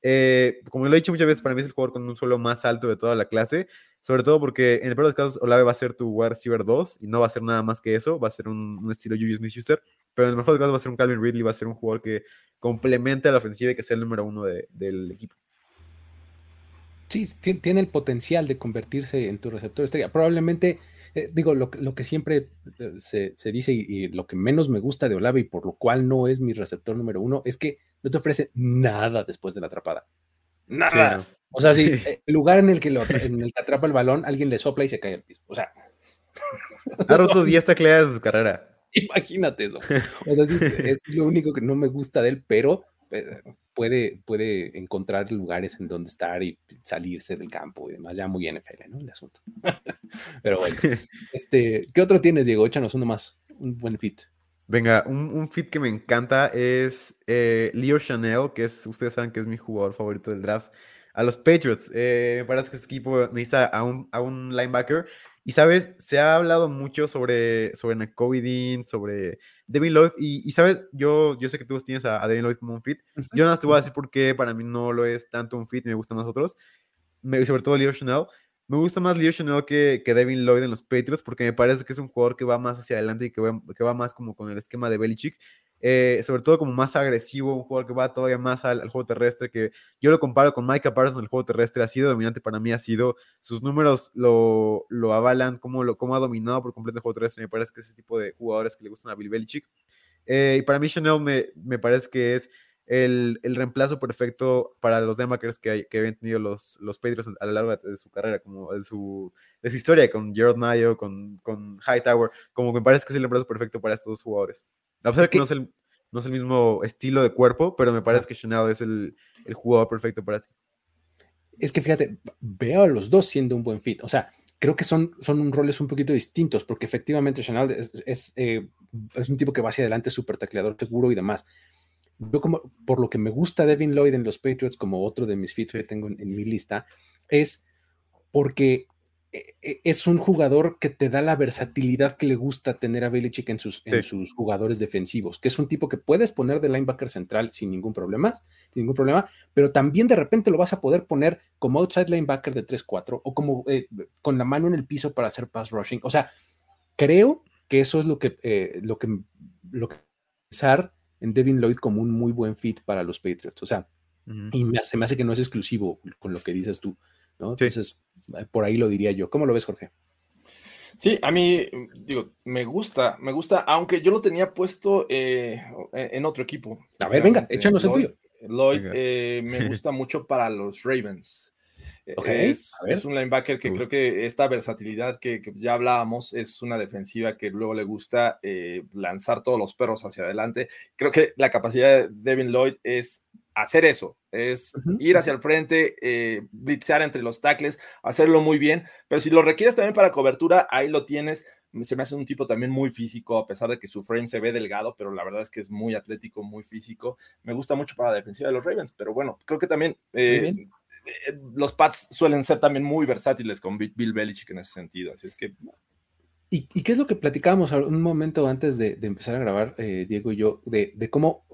Eh, como lo he dicho muchas veces, para mí es el jugador con un suelo más alto de toda la clase, sobre todo porque en el peor de los casos Olave va a ser tu wide receiver 2 y no va a ser nada más que eso, va a ser un, estilo Julius Smith-Schuster, pero en el mejor de los casos va a ser un Calvin Ridley, va a ser un jugador que complemente a la ofensiva y que sea el número uno del equipo. Sí, tiene el potencial de convertirse en tu receptor estrella. Probablemente eh, digo, lo, que siempre eh, se, dice y, lo que menos me gusta de Olave y por lo cual no es mi receptor número uno es que no te ofrece nada después de la atrapada. Nada. O sea, si eh, el lugar en el, que lo, en el que atrapa el balón, alguien le sopla y se cae al piso. O sea. Ha roto 10 tacleadas de su carrera. Imagínate eso. O sea, sí, es lo único que no me gusta de él, pero puede, puede encontrar lugares en donde estar y salirse del campo y demás, ya muy NFL, ¿no? El asunto. Pero bueno, este, ¿qué otro tienes, Diego? Échanos uno más, un buen fit. Venga, un, fit que me encanta es eh, Leo Chanel, que es, ustedes saben que es mi jugador favorito del draft. a los Patriots. Eh, me parece que este equipo necesita a un, a un linebacker. Y sabes, se ha hablado mucho sobre, sobre Dean, sobre Devin Lloyd. Y, sabes, yo, yo sé que tú tienes a, Devin Lloyd como un fit. Yo no te voy a decir por qué para mí no lo es tanto un fit, me gustan más otros. Me, sobre todo Leo Chanel. Me gusta más Leo Chanel que, que Devin Lloyd en los Patriots porque me parece que es un jugador que va más hacia adelante y que va, que va más como con el esquema de Belichick. Eh, sobre todo como más agresivo, un jugador que va todavía más al, juego terrestre, que yo lo comparo con Micah Parsons el juego terrestre, ha sido dominante para mí, ha sido, sus números lo, lo avalan, como, lo, como ha dominado por completo el juego terrestre, me parece que es ese tipo de jugadores que le gustan a Bill Belichick. Eh, y para mí Chanel me, me parece que es el, el, reemplazo perfecto para los demakers que, que habían tenido los, los Patriots a lo largo de, su carrera, como de su, de su historia, con Gerald Mayo, con, con Hightower, como me parece que es el reemplazo perfecto para estos dos jugadores. A pesar de que, no, es el, no es el mismo estilo de cuerpo, pero me parece que Chanel es el, el jugador perfecto para eso. Es que fíjate, veo a los dos siendo un buen fit. O sea, creo que son, son roles un poquito distintos, porque efectivamente Chanel es, es, eh, es un tipo que va hacia adelante, súper tacleador seguro y demás yo como, por lo que me gusta Devin Lloyd en los Patriots, como otro de mis fits que tengo en, mi lista, es porque es un jugador que te da la versatilidad que le gusta tener a Belichick en sus, en sus jugadores defensivos, que es un tipo que puedes poner de linebacker central sin ningún problema, sin ningún problema, pero también de repente lo vas a poder poner como outside linebacker de 3-4 o como eh, con la mano en el piso para hacer pass rushing. O sea, creo que eso es lo que, eh, lo que, lo que pensar en Devin Lloyd como un muy buen fit para los Patriots. O sea, y me, se me hace que no es exclusivo con lo que dices tú, ¿no? Entonces, eh, por ahí lo diría yo. ¿Cómo lo ves, Jorge? Sí, a mí, digo, me gusta, me gusta, aunque yo lo tenía puesto eh, en otro equipo. A ver, venga, échanos el tuyo. Lloyd eh, me gusta mucho para los Ravens. es, es, un linebacker que creo que esta versatilidad que, ya hablábamos es una defensiva que luego le gusta lanzar todos los perros hacia adelante. Creo que la capacidad de Devin Lloyd es hacer eso, es ir hacia el frente, eh, blitzear entre los tackles, hacerlo muy bien, pero si lo requieres también para cobertura, ahí lo tienes. Se me hace un tipo también muy físico, a pesar de que su frame se ve delgado, pero la verdad es que es muy atlético, muy físico. Me gusta mucho para la defensiva de los Ravens, pero bueno, creo que también eh, eh, los Pats suelen ser también muy versátiles con Bill Belichick en ese sentido, así es que... ¿Y, qué es lo que platicábamos un momento antes de, empezar a grabar, Diego y yo, de, de cómo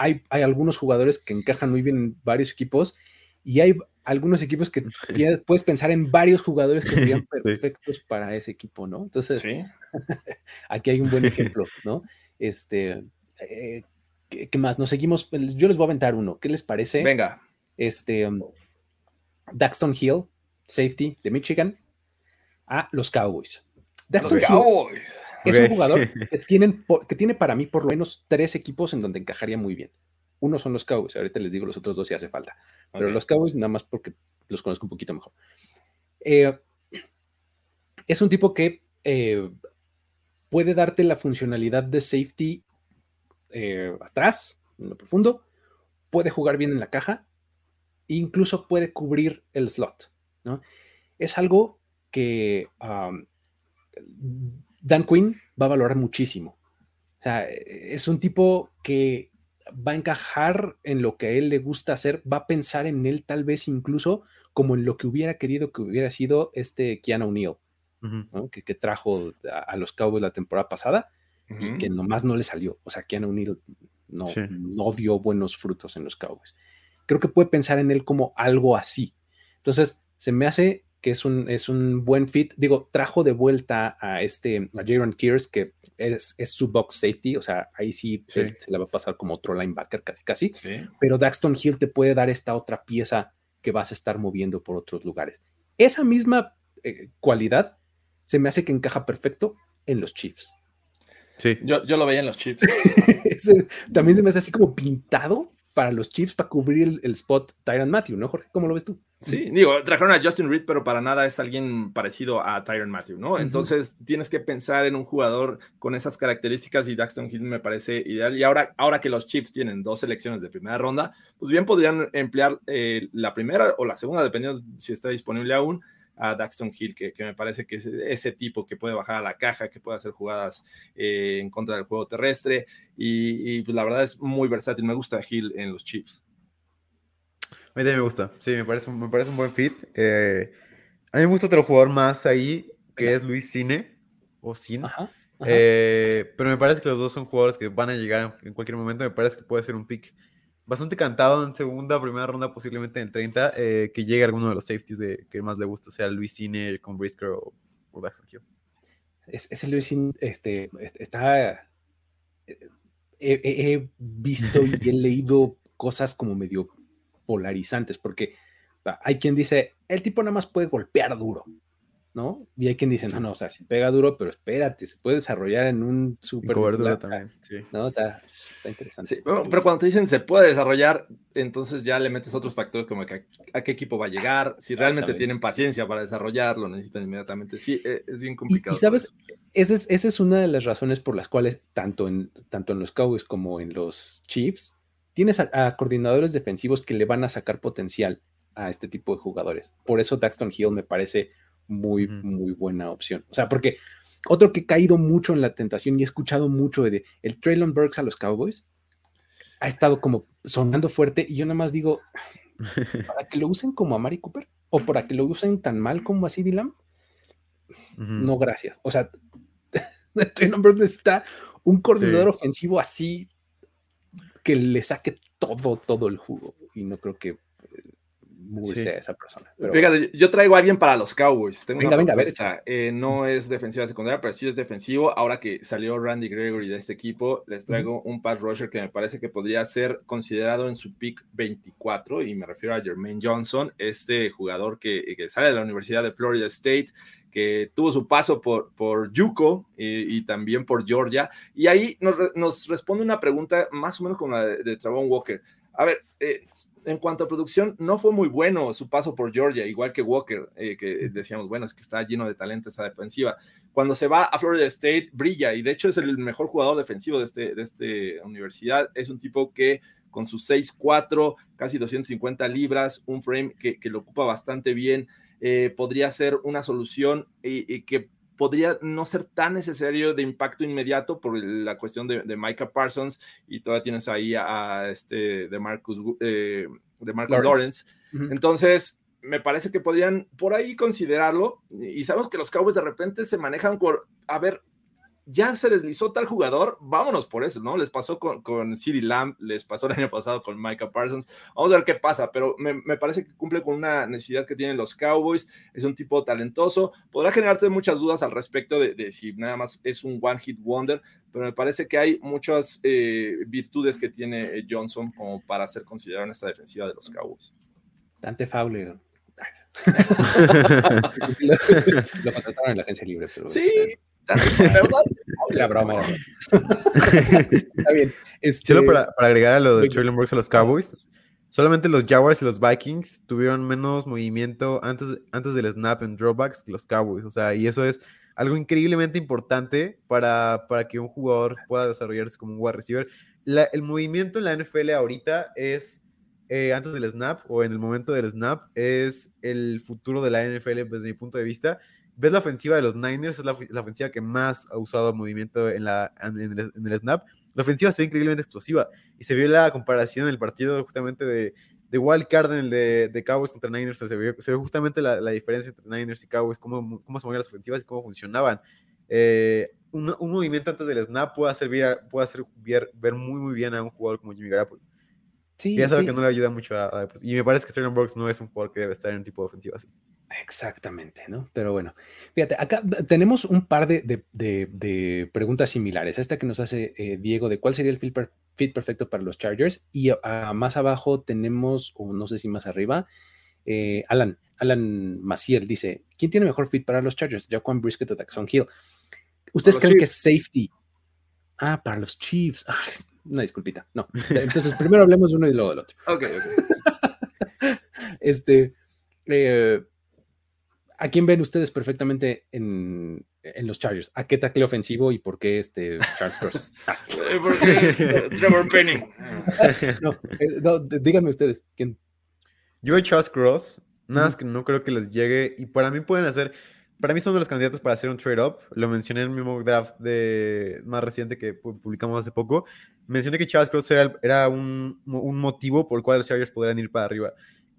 hay, algunos jugadores que encajan muy bien en varios equipos y hay algunos equipos que puedes pensar en varios jugadores que serían perfectos para ese equipo, ¿no? Entonces, aquí hay un buen ejemplo, ¿no? Este, eh, ¿qué, más? Nos seguimos, yo les voy a aventar uno, ¿qué les parece? Venga. Este, um, Daxton Hill, safety de Michigan, a los Cowboys. Daxton Cowboys. Es un jugador que, tienen, que tiene para mí por lo menos tres equipos en donde encajaría muy bien. Uno son los Cowboys, ahorita les digo los otros dos si hace falta, pero los Cowboys nada más porque los conozco un poquito mejor. Eh, es un tipo que eh, puede darte la funcionalidad de safety eh, atrás, en lo profundo, puede jugar bien en la caja, e incluso puede cubrir el slot. ¿no? Es algo que Dan Quinn va a valorar muchísimo. O sea, es un tipo que va a encajar en lo que a él le gusta hacer, va a pensar en él tal vez incluso como en lo que hubiera querido que hubiera sido este Keanu O'Neill, que, trajo a, los Cowboys la temporada pasada y que nomás no le salió. O sea, Keanu O'Neill no, no dio buenos frutos en los Cowboys. Creo que puede pensar en él como algo así. Entonces, se me hace que es un, es un buen fit. Digo, trajo de vuelta a este, a Jaron Kears, que es, es, su box safety, o sea, ahí sí, Se, le va a pasar como otro linebacker casi, casi. Pero Daxton Hill te puede dar esta otra pieza que vas a estar moviendo por otros lugares. Esa misma eh, cualidad se me hace que encaja perfecto en los Chiefs. Sí. Yo, yo lo veía en los Chiefs. también se me hace así como pintado para los Chiefs para cubrir el, spot Tyron Matthew, ¿no, Jorge? ¿Cómo lo ves tú? Sí, digo, trajeron a Justin Reed, pero para nada es alguien parecido a Tyron Matthew, ¿no? Entonces tienes que pensar en un jugador con esas características y Daxton Hill me parece ideal. Y ahora, ahora que los Chiefs tienen dos selecciones de primera ronda, pues bien podrían emplear eh, la primera o la segunda, dependiendo si está disponible aún, a Daxton Hill, que, me parece que es ese tipo que puede bajar a la caja, que puede hacer jugadas eh, en contra del juego terrestre y, pues, la verdad es muy versátil. Me gusta Hill en los Chiefs. A mí también me gusta. Sí, me parece, me parece un buen fit. Eh, a mí me gusta otro jugador más ahí, que es Luis Cine. O Cine. Eh, pero me parece que los dos son jugadores que van a llegar en cualquier momento. Me parece que puede ser un pick bastante cantado en segunda, primera ronda, posiblemente en 30, eh, que llegue alguno de los safeties de, que más le gusta, sea Luis Cine, con Brisker o, o ese Luis Cine este, está... He, visto y he leído cosas como medio polarizantes, porque hay quien dice, el tipo nada más puede golpear duro, ¿no? Y hay quien dice, no, no, o sea, si pega duro, pero espérate, se puede desarrollar en un super... Cobertura también, sí. No, está, interesante. pero cuando te dicen se puede desarrollar, entonces ya le metes otros factores como que a, qué equipo va a llegar, si realmente tienen paciencia para desarrollarlo, necesitan inmediatamente. Sí, e, es, bien complicado. Y, sabes, esa es, esa es una de las razones por las cuales tanto en, tanto en los Cowboys como en los Chiefs, tienes a coordinadores defensivos que le van a sacar potencial a este tipo de jugadores. Por eso Daxton Hill me parece muy, muy buena opción. O sea, porque otro que ha caído mucho en la tentación y he escuchado mucho de, el Traylon Burks a los Cowboys ha estado como sonando fuerte y yo nada más digo, ¿para que lo usen como a Mari Cooper? ¿O para que lo usen tan mal como a CD Lamb? No, gracias. O sea, Traylon Burks necesita un coordinador ofensivo así que le saque todo, todo el jugo. Y no creo que esa persona. Fíjate, yo traigo a alguien para los Cowboys. Tengo venga, venga, a eh, no es defensiva secundaria, pero sí es defensivo. Ahora que salió Randy Gregory de este equipo, les traigo un pass rusher que me parece que podría ser considerado en su pick 24, y me refiero a Jermaine Johnson, este jugador que, que sale de la Universidad de Florida State, que tuvo su paso por, por Yuko y, también por Georgia. Y ahí nos, nos, responde una pregunta más o menos como la de, de Travon Walker. A ver, eh, en cuanto a producción, no fue muy bueno su paso por Georgia, igual que Walker, eh, que decíamos, bueno, es que está lleno de talento esa defensiva. Cuando se va a Florida State, brilla y de hecho es el mejor jugador defensivo de esta de este universidad. Es un tipo que con sus 6'4, casi 250 libras, un frame que, que lo ocupa bastante bien, eh, podría ser una solución y, y que podría no ser tan necesario de impacto inmediato por la cuestión de, Micah Parsons y todavía tienes ahí a, este de Marcus, eh, de Marcus Lawrence. Entonces, me parece que podrían por ahí considerarlo y sabemos que los Cowboys de repente se manejan por, a ver, ya se deslizó tal jugador, vámonos por eso, ¿no? Les pasó con, con Lamb, les pasó el año pasado con Micah Parsons. Vamos a ver qué pasa, pero me, me, parece que cumple con una necesidad que tienen los Cowboys. Es un tipo talentoso. Podrá generarte muchas dudas al respecto de, de si nada más es un one hit wonder, pero me parece que hay muchas eh, virtudes que tiene eh, Johnson como para ser considerado en esta defensiva de los Cowboys. Dante Fowler. lo, lo contrataron en la agencia libre, pero. Sí, ¿Verdad? La broma. Está bien. Este... Solo para, para, agregar a lo de Traylon Brooks a los Cowboys, solamente los Jaguars y los Vikings tuvieron menos movimiento antes, antes del snap en drawbacks que los Cowboys. O sea, y eso es algo increíblemente importante para, para que un jugador pueda desarrollarse como un wide receiver. La, el movimiento en la NFL ahorita es eh, antes del snap o en el momento del snap es el futuro de la NFL desde mi punto de vista ves la ofensiva de los Niners, es la, ofensiva que más ha usado movimiento en, la, en, el, snap. La ofensiva se ve increíblemente explosiva y se vio la comparación en el partido justamente de, de Wild Card en el de, de Cowboys contra Niners. Se vio, se justamente la, la, diferencia entre Niners y Cowboys, cómo, cómo se movían las ofensivas y cómo funcionaban. Eh, un, un, movimiento antes del snap puede hacer, puede hacer ver, ver, muy, muy bien a un jugador como Jimmy Garoppolo. Sí, ya sabe que no le ayuda mucho a, Y me parece que Sterling Brooks no es un jugador que debe estar en un tipo de ofensiva así. Exactamente, ¿no? Pero bueno, fíjate, acá tenemos un par de, de, preguntas similares. Esta que nos hace eh, Diego de cuál sería el fit, fit, perfecto para los Chargers. Y más abajo tenemos, o no sé si más arriba, eh, Alan, Alan Maciel dice, ¿quién tiene mejor fit para los Chargers? Jaquan Brisket o Taxon Hill. ¿Ustedes creen que es safety? Ah, para los Chiefs. Ay, una disculpita. No. Entonces, primero hablemos de uno y luego del otro. Ok, ok. este. Eh, ¿A quién ven ustedes perfectamente en, en, los Chargers? ¿A qué tackle ofensivo y por qué este Charles Cross? Ah. ¿Por qué Trevor Penning? Eh, no, díganme ustedes. ¿quién? Yo voy Charles Cross. Nada más que no creo que les llegue. Y para mí pueden hacer para mí son de los candidatos para hacer un trade-up. Lo mencioné en mi mock draft de, más reciente que publicamos hace poco. Mencioné que Charles Cross era, un, motivo por el cual los Chargers podrían ir para arriba.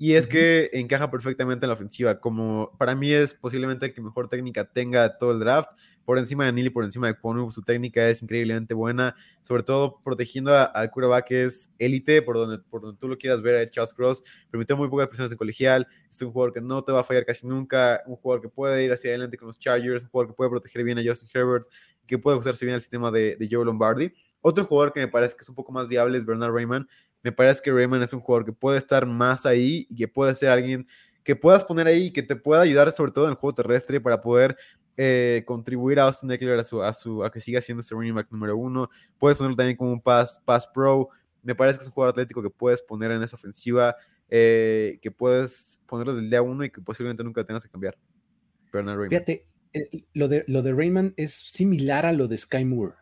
Y es que encaja perfectamente en la ofensiva. Como para mí es posiblemente el que mejor técnica tenga todo el draft. Por encima de Neil y por encima de Kwonu, su técnica es increíblemente buena. Sobre todo protegiendo al quarterback que es élite, por donde, por donde tú lo quieras ver, es Charles Cross. Permitió muy pocas presiones en colegial. Es un jugador que no te va a fallar casi nunca. Un jugador que puede ir hacia adelante con los Chargers. Un jugador que puede proteger bien a Justin Herbert. Que puede usarse bien el sistema de, de Joe Lombardi. Otro jugador que me parece que es un poco más viable es Bernard Raymond me parece que Raymond es un jugador que puede estar más ahí y que puede ser alguien que puedas poner ahí y que te pueda ayudar sobre todo en el juego terrestre para poder eh, contribuir a Austin Eckler a, su, a, su, que siga siendo ese running back número uno. Puedes ponerlo también como un pass, pass pro. Me parece que es un jugador atlético que puedes poner en esa ofensiva, eh, que puedes ponerlo desde el día uno y que posiblemente nunca tengas que cambiar. Fíjate, eh, lo de, lo de Raymond es similar a lo de Sky Moore.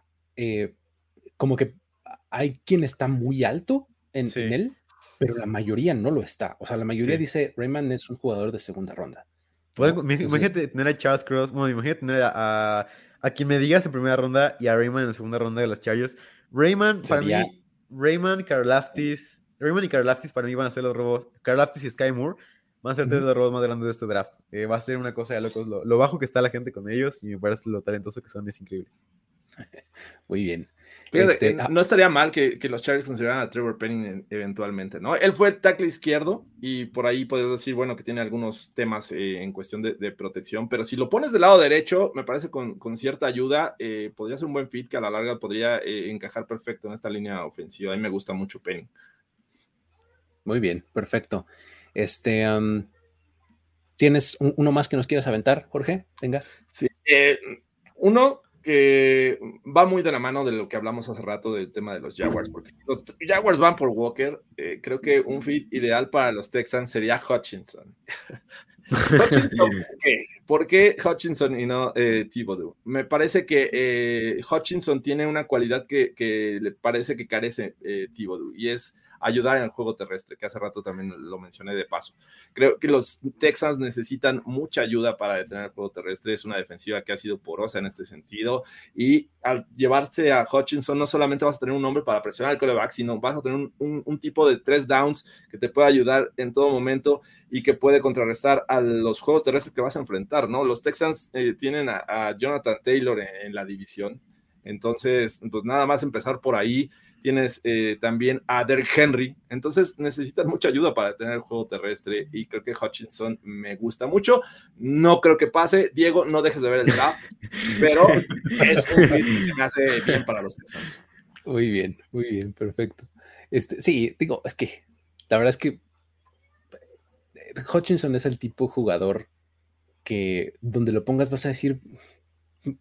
como que hay quien está muy alto en, él, pero la mayoría no lo está. O sea, la mayoría dice Rayman es un jugador de segunda ronda. Imagínate tener a Charles Cross, bueno, imagínate tener a, a, quien me digas en primera ronda y a Rayman en la segunda ronda de los Chargers. Rayman, para mí, Rayman, Karlaftis, Rayman y Karlaftis para mí van a ser los robos. Karlaftis y Sky Moore van a ser tres de los robos más grandes de este draft. Eh, va a ser una cosa de locos. Lo, lo, bajo que está la gente con ellos y me parece lo talentoso que son, es increíble. Muy bien. Este, ah no estaría mal que, los Chargers consideraran a Trevor Penning eventualmente, ¿no? Él fue el tackle izquierdo y por ahí puedes decir, bueno, que tiene algunos temas eh, en cuestión de, protección, pero si lo pones del lado derecho, me parece con, con cierta ayuda, eh, podría ser un buen fit que a la larga podría eh, encajar perfecto en esta línea ofensiva. A mí me gusta mucho Penning. Muy bien, perfecto. Este, ¿tienes uno más que nos quieras aventar, Jorge? Venga. Sí, uno que va muy de la mano de lo que hablamos hace rato del tema de los Jaguars, porque los Jaguars van por Walker, eh, creo que un fit ideal para los Texans sería Hutchinson. Hutchinson ¿por, qué? Hutchinson y no eh, Thibodeau? Me parece que eh, Hutchinson tiene una cualidad que, que, le parece que carece eh, Thibodeau, y es ayudar en el juego terrestre, que hace rato también lo mencioné de paso. Creo que los Texans necesitan mucha ayuda para detener el juego terrestre. Es una defensiva que ha sido porosa en este sentido. Y al llevarse a Hutchinson, no solamente vas a tener un hombre para presionar el coreback, sino vas a tener un, tipo de tres downs que te puede ayudar en todo momento y que puede contrarrestar a los juegos terrestres que vas a enfrentar, ¿no? Los Texans eh, tienen a, Jonathan Taylor en la división. Entonces, pues nada más empezar por ahí tienes eh, también a Derrick Henry, entonces necesitas mucha ayuda para tener el juego terrestre y creo que Hutchinson me gusta mucho, no creo que pase, Diego, no dejes de ver el draft, pero es un que me hace bien para los Texans. Muy bien, muy bien, perfecto. Este, sí, digo, es que la verdad es que eh, Hutchinson es el tipo jugador que donde lo pongas vas a decir,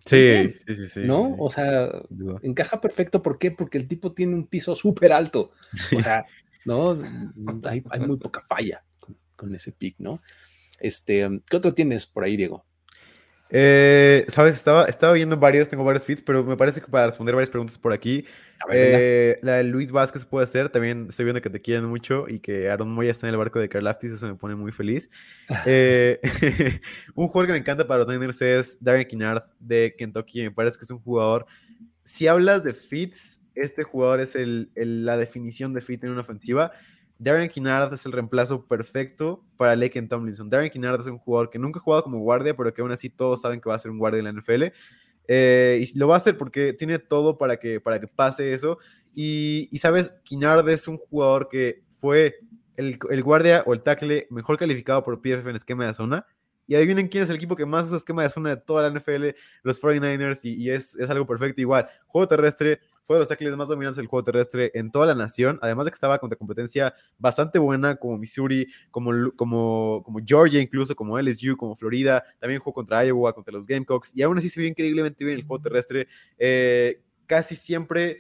Sí, sí, sí, sí. ¿No? O sea, encaja perfecto. ¿Por qué? Porque el tipo tiene un piso súper alto. O sea, ¿no? Hay, muy poca falla con, ese pick, ¿no? Este, ¿qué otro tienes por ahí, Diego? Eh, Sabes, estaba, estaba viendo varios, tengo varios feeds, pero me parece que para responder varias preguntas por aquí, eh, la de Luis Vázquez puede ser. También estoy viendo que te quieren mucho y que Aaron Moya está en el barco de Carlaftis, eso me pone muy feliz. Eh, un jugador que me encanta para los Niners es Darren Kinnard de Kentucky. Me parece que es un jugador. Si hablas de fits, este jugador es el, la definición de fit en una ofensiva. Darren Kinnard es el reemplazo perfecto para Laken Tomlinson. Darren Kinnard es un jugador que nunca ha jugado como guardia, pero que aún así todos saben que va a ser un guardia en la NFL. Eh, y lo va a hacer porque tiene todo para que, para que pase eso. Y, y sabes, Kinnard es un jugador que fue el, el, guardia o el tackle mejor calificado por PFF en esquema de zona. Y adivinen quién es el equipo que más usa esquema de zona de toda la NFL, los 49ers, y, es, es, algo perfecto. Igual, juego terrestre, fue de los tackles más dominantes del juego terrestre en toda la nación, además de que estaba contra competencia bastante buena como Missouri, como, como, como Georgia incluso, como LSU, como Florida, también jugó contra Iowa, contra los Gamecocks, y aún así se vio increíblemente bien el juego terrestre. Eh, casi siempre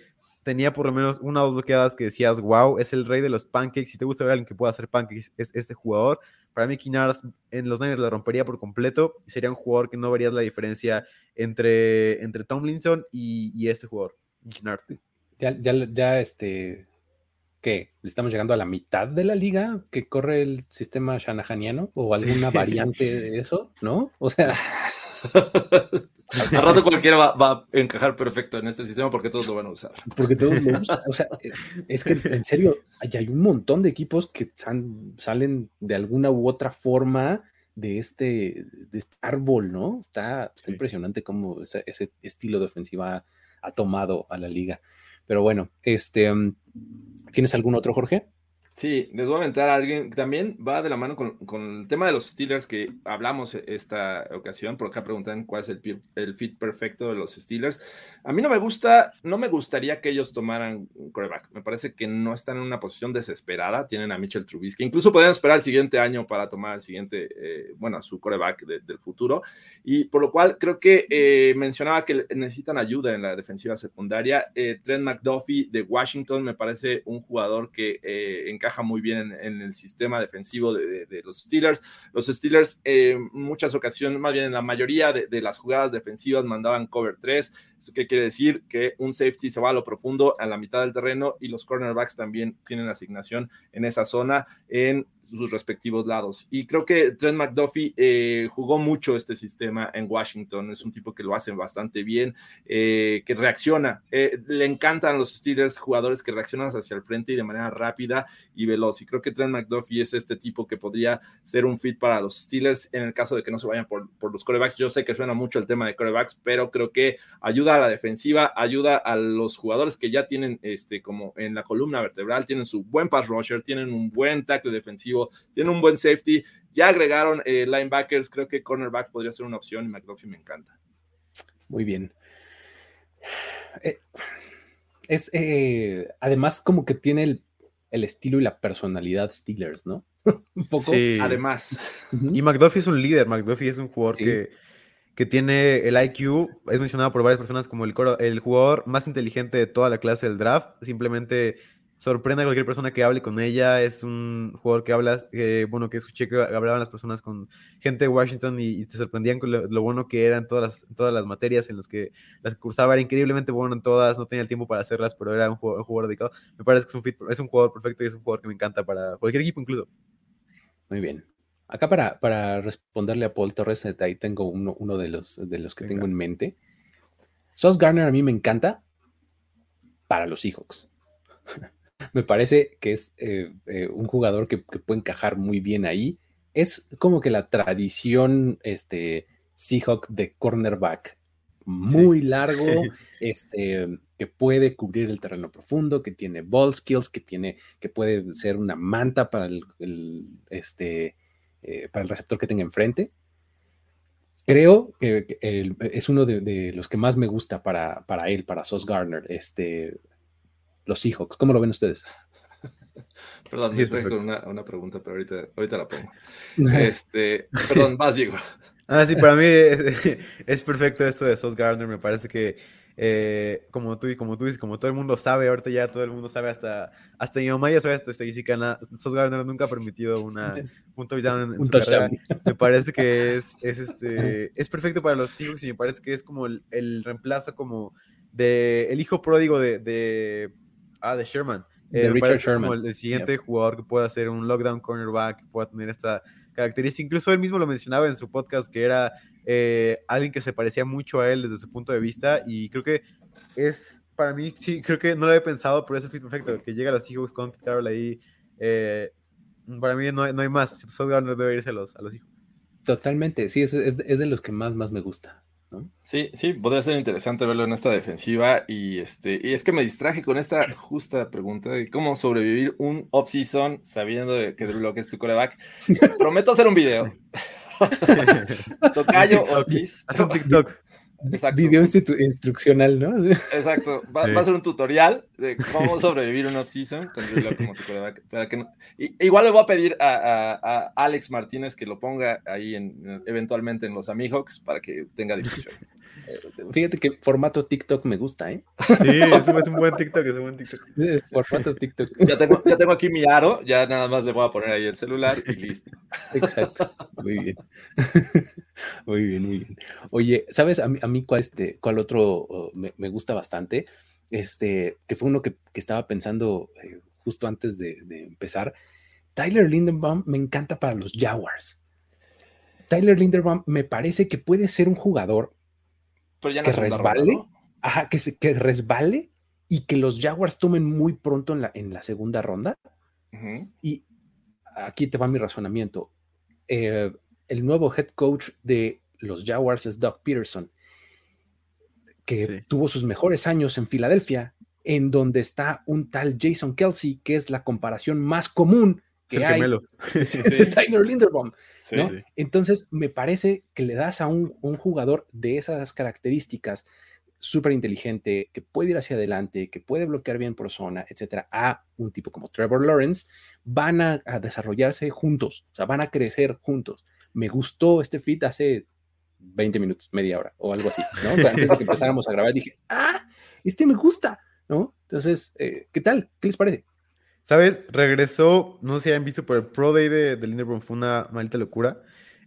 tenía por lo menos una o dos bloqueadas que decías, wow, es el rey de los pancakes. Si te gusta ver a alguien que pueda hacer pancakes, es este jugador. Para mí, Kinnard en los Niners la rompería por completo y sería un jugador que no verías la diferencia entre, entre Tomlinson y, y este jugador. Ya, ya, ya, este, ¿qué? ¿Estamos llegando a la mitad de la liga que corre el sistema shanahaniano o alguna variante de eso? ¿No? O sea, Al rato cualquiera va, a encajar perfecto en este sistema porque todos lo van a usar. Porque todos lo usan. O sea, es que en serio, hay, un montón de equipos que salen de alguna u otra forma de este, de este árbol, ¿no? Está, impresionante cómo ese, estilo de ofensiva ha, tomado a la liga. Pero bueno, este, ¿tienes algún otro, Jorge? Sí, les voy a aventar a alguien que también va de la mano con, el tema de los Steelers que hablamos esta ocasión. Por acá preguntan cuál es el, el, fit perfecto de los Steelers. A mí no me gusta, no me gustaría que ellos tomaran un coreback. Me parece que no están en una posición desesperada. Tienen a Mitchell Trubisky. Incluso podrían esperar el siguiente año para tomar el siguiente, eh, bueno, su coreback del futuro. Y por lo cual creo que eh, mencionaba que necesitan ayuda en la defensiva secundaria. Eh, Trent McDuffie de Washington me parece un jugador que encaja muy bien en, el sistema defensivo de, los Steelers. Los Steelers, en muchas ocasiones, más bien en la mayoría de, de las jugadas defensivas, mandaban cover 3 ¿Eso qué quiere decir? Que un safety se va a lo profundo, a la mitad del terreno, y los cornerbacks también tienen asignación en esa zona en sus respectivos lados. Y creo que Trent McDuffie eh, jugó mucho este sistema en Washington. Es un tipo que lo hace bastante bien, eh, que reacciona. Eh, le encantan los Steelers jugadores que reaccionan hacia el frente y de manera rápida y veloz. Y creo que Trent McDuffie es este tipo que podría ser un fit para los Steelers en el caso de que no se vayan por, por los corebacks. Yo sé que suena mucho el tema de corebacks, pero creo que ayuda a la defensiva, ayuda a los jugadores que ya tienen este como en la columna vertebral, tienen su buen pass rusher, tienen un buen tackle defensivo, tienen un buen safety, ya agregaron eh, linebackers, creo que cornerback podría ser una opción y McDuffie me encanta. Muy bien. Eh, es eh, además como que tiene el, estilo y la personalidad Steelers, ¿no? un poco. Además. Y McDuffie es un líder, McDuffie es un jugador que que tiene el IQ, es mencionado por varias personas como el, el jugador más inteligente de toda la clase del draft. Simplemente sorprende a cualquier persona que hable con ella. Es un jugador que habla, bueno, que escuché que hablaban las personas con gente de Washington y, te sorprendían con lo, bueno que eran todas las, todas las materias en las que las cursaba. Era increíblemente bueno en todas, no tenía el tiempo para hacerlas, pero era un jugador, dedicado. Me parece que es un, es un jugador perfecto y es un jugador que me encanta para cualquier equipo incluso. Muy bien. Acá para, para responderle a Paul Torres, ahí tengo uno, uno de, los, de los que tengo en mente. Sos Garner a mí me encanta para los Seahawks. me parece que es eh, eh, un jugador que, puede encajar muy bien ahí. Es como que la tradición este, Seahawk de cornerback muy largo, este, que puede cubrir el terreno profundo, que tiene ball skills, que tiene, que puede ser una manta para el este, eh, para el receptor que tenga enfrente. Creo que es uno de, los que más me gusta para, para él, para Sos Garner, este, los Seahawks. ¿Cómo lo ven ustedes? Perdón, sí, estoy con una, una, pregunta, pero ahorita, ahorita la pongo. Este, perdón, más Diego. Ah, sí, para mí es, perfecto esto de Sos Gardner. Me parece que eh, como tú como tú dices, como todo el mundo sabe, ahorita ya todo el mundo sabe, hasta, hasta mi mamá ya sabe esta estadística, Sos Gardner nunca ha permitido una, un touchdown en, su carrera. Me parece que es, es, este, es perfecto para los Seahawks y me parece que es como el, el reemplazo como de el hijo pródigo de, de, ah, de Sherman. Eh, Richard Sherman. Como el, siguiente jugador que pueda hacer un lockdown cornerback, que pueda tener esta característica. Incluso él mismo lo mencionaba en su podcast, que era eh, alguien que se parecía mucho a él desde su punto de vista y creo que es, para mí, sí, creo que no lo había pensado, pero eso fue perfecto, que llega a los Seahawks con Carol ahí. Eh, para mí no hay, no hay más, Sodgar no debe irse a los, a los hijos. Totalmente, sí, es, es, es, de los que más, más me gusta. ¿No? Sí, sí, podría ser interesante verlo en esta defensiva y este y es que me distraje con esta justa pregunta de cómo sobrevivir un off-season sabiendo que Drew Locke es tu coreback. Prometo hacer un video. Tocayo Otis. Haz un TikTok. Exacto. Video instruccional, ¿no? Exacto. Va, a ser un tutorial de cómo sobrevivir un off-season con como tu para que igual le voy a pedir a, Alex Martínez que lo ponga ahí en, eventualmente en los Amihawks para que tenga difusión. Fíjate que formato TikTok me gusta, ¿eh? Sí, es un, buen TikTok, es un buen TikTok. Formato TikTok. Ya tengo, ya tengo aquí mi aro, ya nada más le voy a poner ahí el celular y listo. Exacto. Muy bien. Muy bien, muy bien. Oye, ¿sabes a mí, cuál, este, cuál otro me, gusta bastante? Este, que fue uno que, estaba pensando eh, justo antes de, de empezar. Tyler Lindenbaum me encanta para los Jaguars Tyler Linderbaum me parece que puede ser un jugador que resbale, ajá, que, se, que resbale y que los Jaguars tomen muy pronto en la, en la segunda ronda. Y aquí te va mi razonamiento. Eh, el nuevo head coach de los Jaguars es Doug Peterson, que tuvo sus mejores años en Filadelfia, en donde está un tal Jason Kelsey, que es la comparación más común que hay de Tyler Linderbaum. Entonces, me parece que le das a un, jugador de esas características, súper inteligente, que puede ir hacia adelante, que puede bloquear bien por zona, etcétera, a un tipo como Trevor Lawrence, van a, desarrollarse juntos, o sea, van a crecer juntos. Me gustó este fit hace 20 minutos, media hora o algo así, ¿no? Antes de que empezáramos a grabar, dije, ah, este me gusta, ¿no? Entonces, eh, ¿qué tal? ¿Qué les parece? ¿Sabes? Regresó, no sé si han visto, pero el Pro Day de, de Linderbaum fue una maldita locura.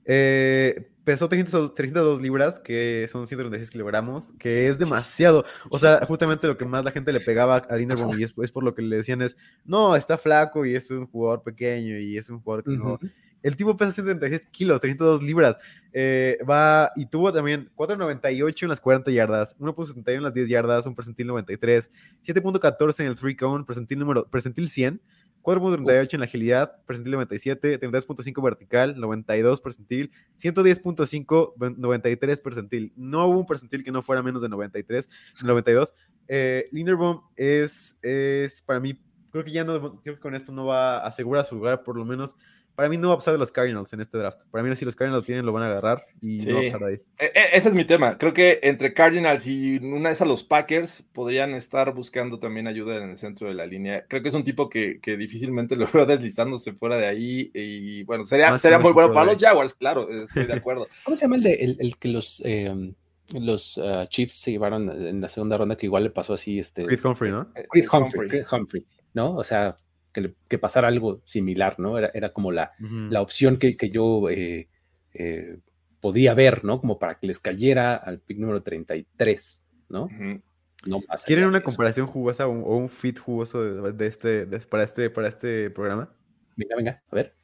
Eh, pesó 302 libras, que son 136 kilogramos, que es demasiado. O sea, justamente lo que más la gente le pegaba a Linderbaum y es, por lo que le decían es, no, está flaco y es un jugador pequeño y es un jugador que no... El tipo pesa 136 kilos, 302 libras. Eh, va y tuvo también 4.98 en las 40 yardas, 1.71 en las 10 yardas, un percentil 93, 7.14 en el free cone, percentil, número, percentil 100, 4.38 en la agilidad, percentil 97, 33.5 vertical, 92 percentil, 110.5, 93 percentil. No hubo un percentil que no fuera menos de 93, 92. Eh, Linderbaum es, es para mí, creo que ya no, creo que con esto no va a asegurar su lugar, por lo menos para mí no va a pasar de los Cardinals en este draft. Para mí, si los Cardinals lo tienen, lo van a agarrar y no va a pasar de ahí. E, e, ese es mi tema. Creo que entre Cardinals y una vez a los Packers podrían estar buscando también ayuda en el centro de la línea. Creo que es un tipo que, que difícilmente lo veo deslizándose fuera de ahí. Y bueno, sería, sería muy bueno para los Jaguars, claro, estoy de acuerdo. ¿Cómo se llama el, de, el, que los. Em, los uh, Chiefs se llevaron en la segunda ronda que igual le pasó así este Chris Humphrey, ¿no? Chris Humphrey, Chris Humphrey, ¿no? O sea, que, pasara algo similar, ¿no? Era, era como la, la opción que, que yo eh, eh, podía ver, ¿no? Como para que les cayera al pick número 33, ¿no? no ¿Quieren una comparación jugosa o un, fit jugoso de, este, para, este, para este programa? Venga, venga, a ver.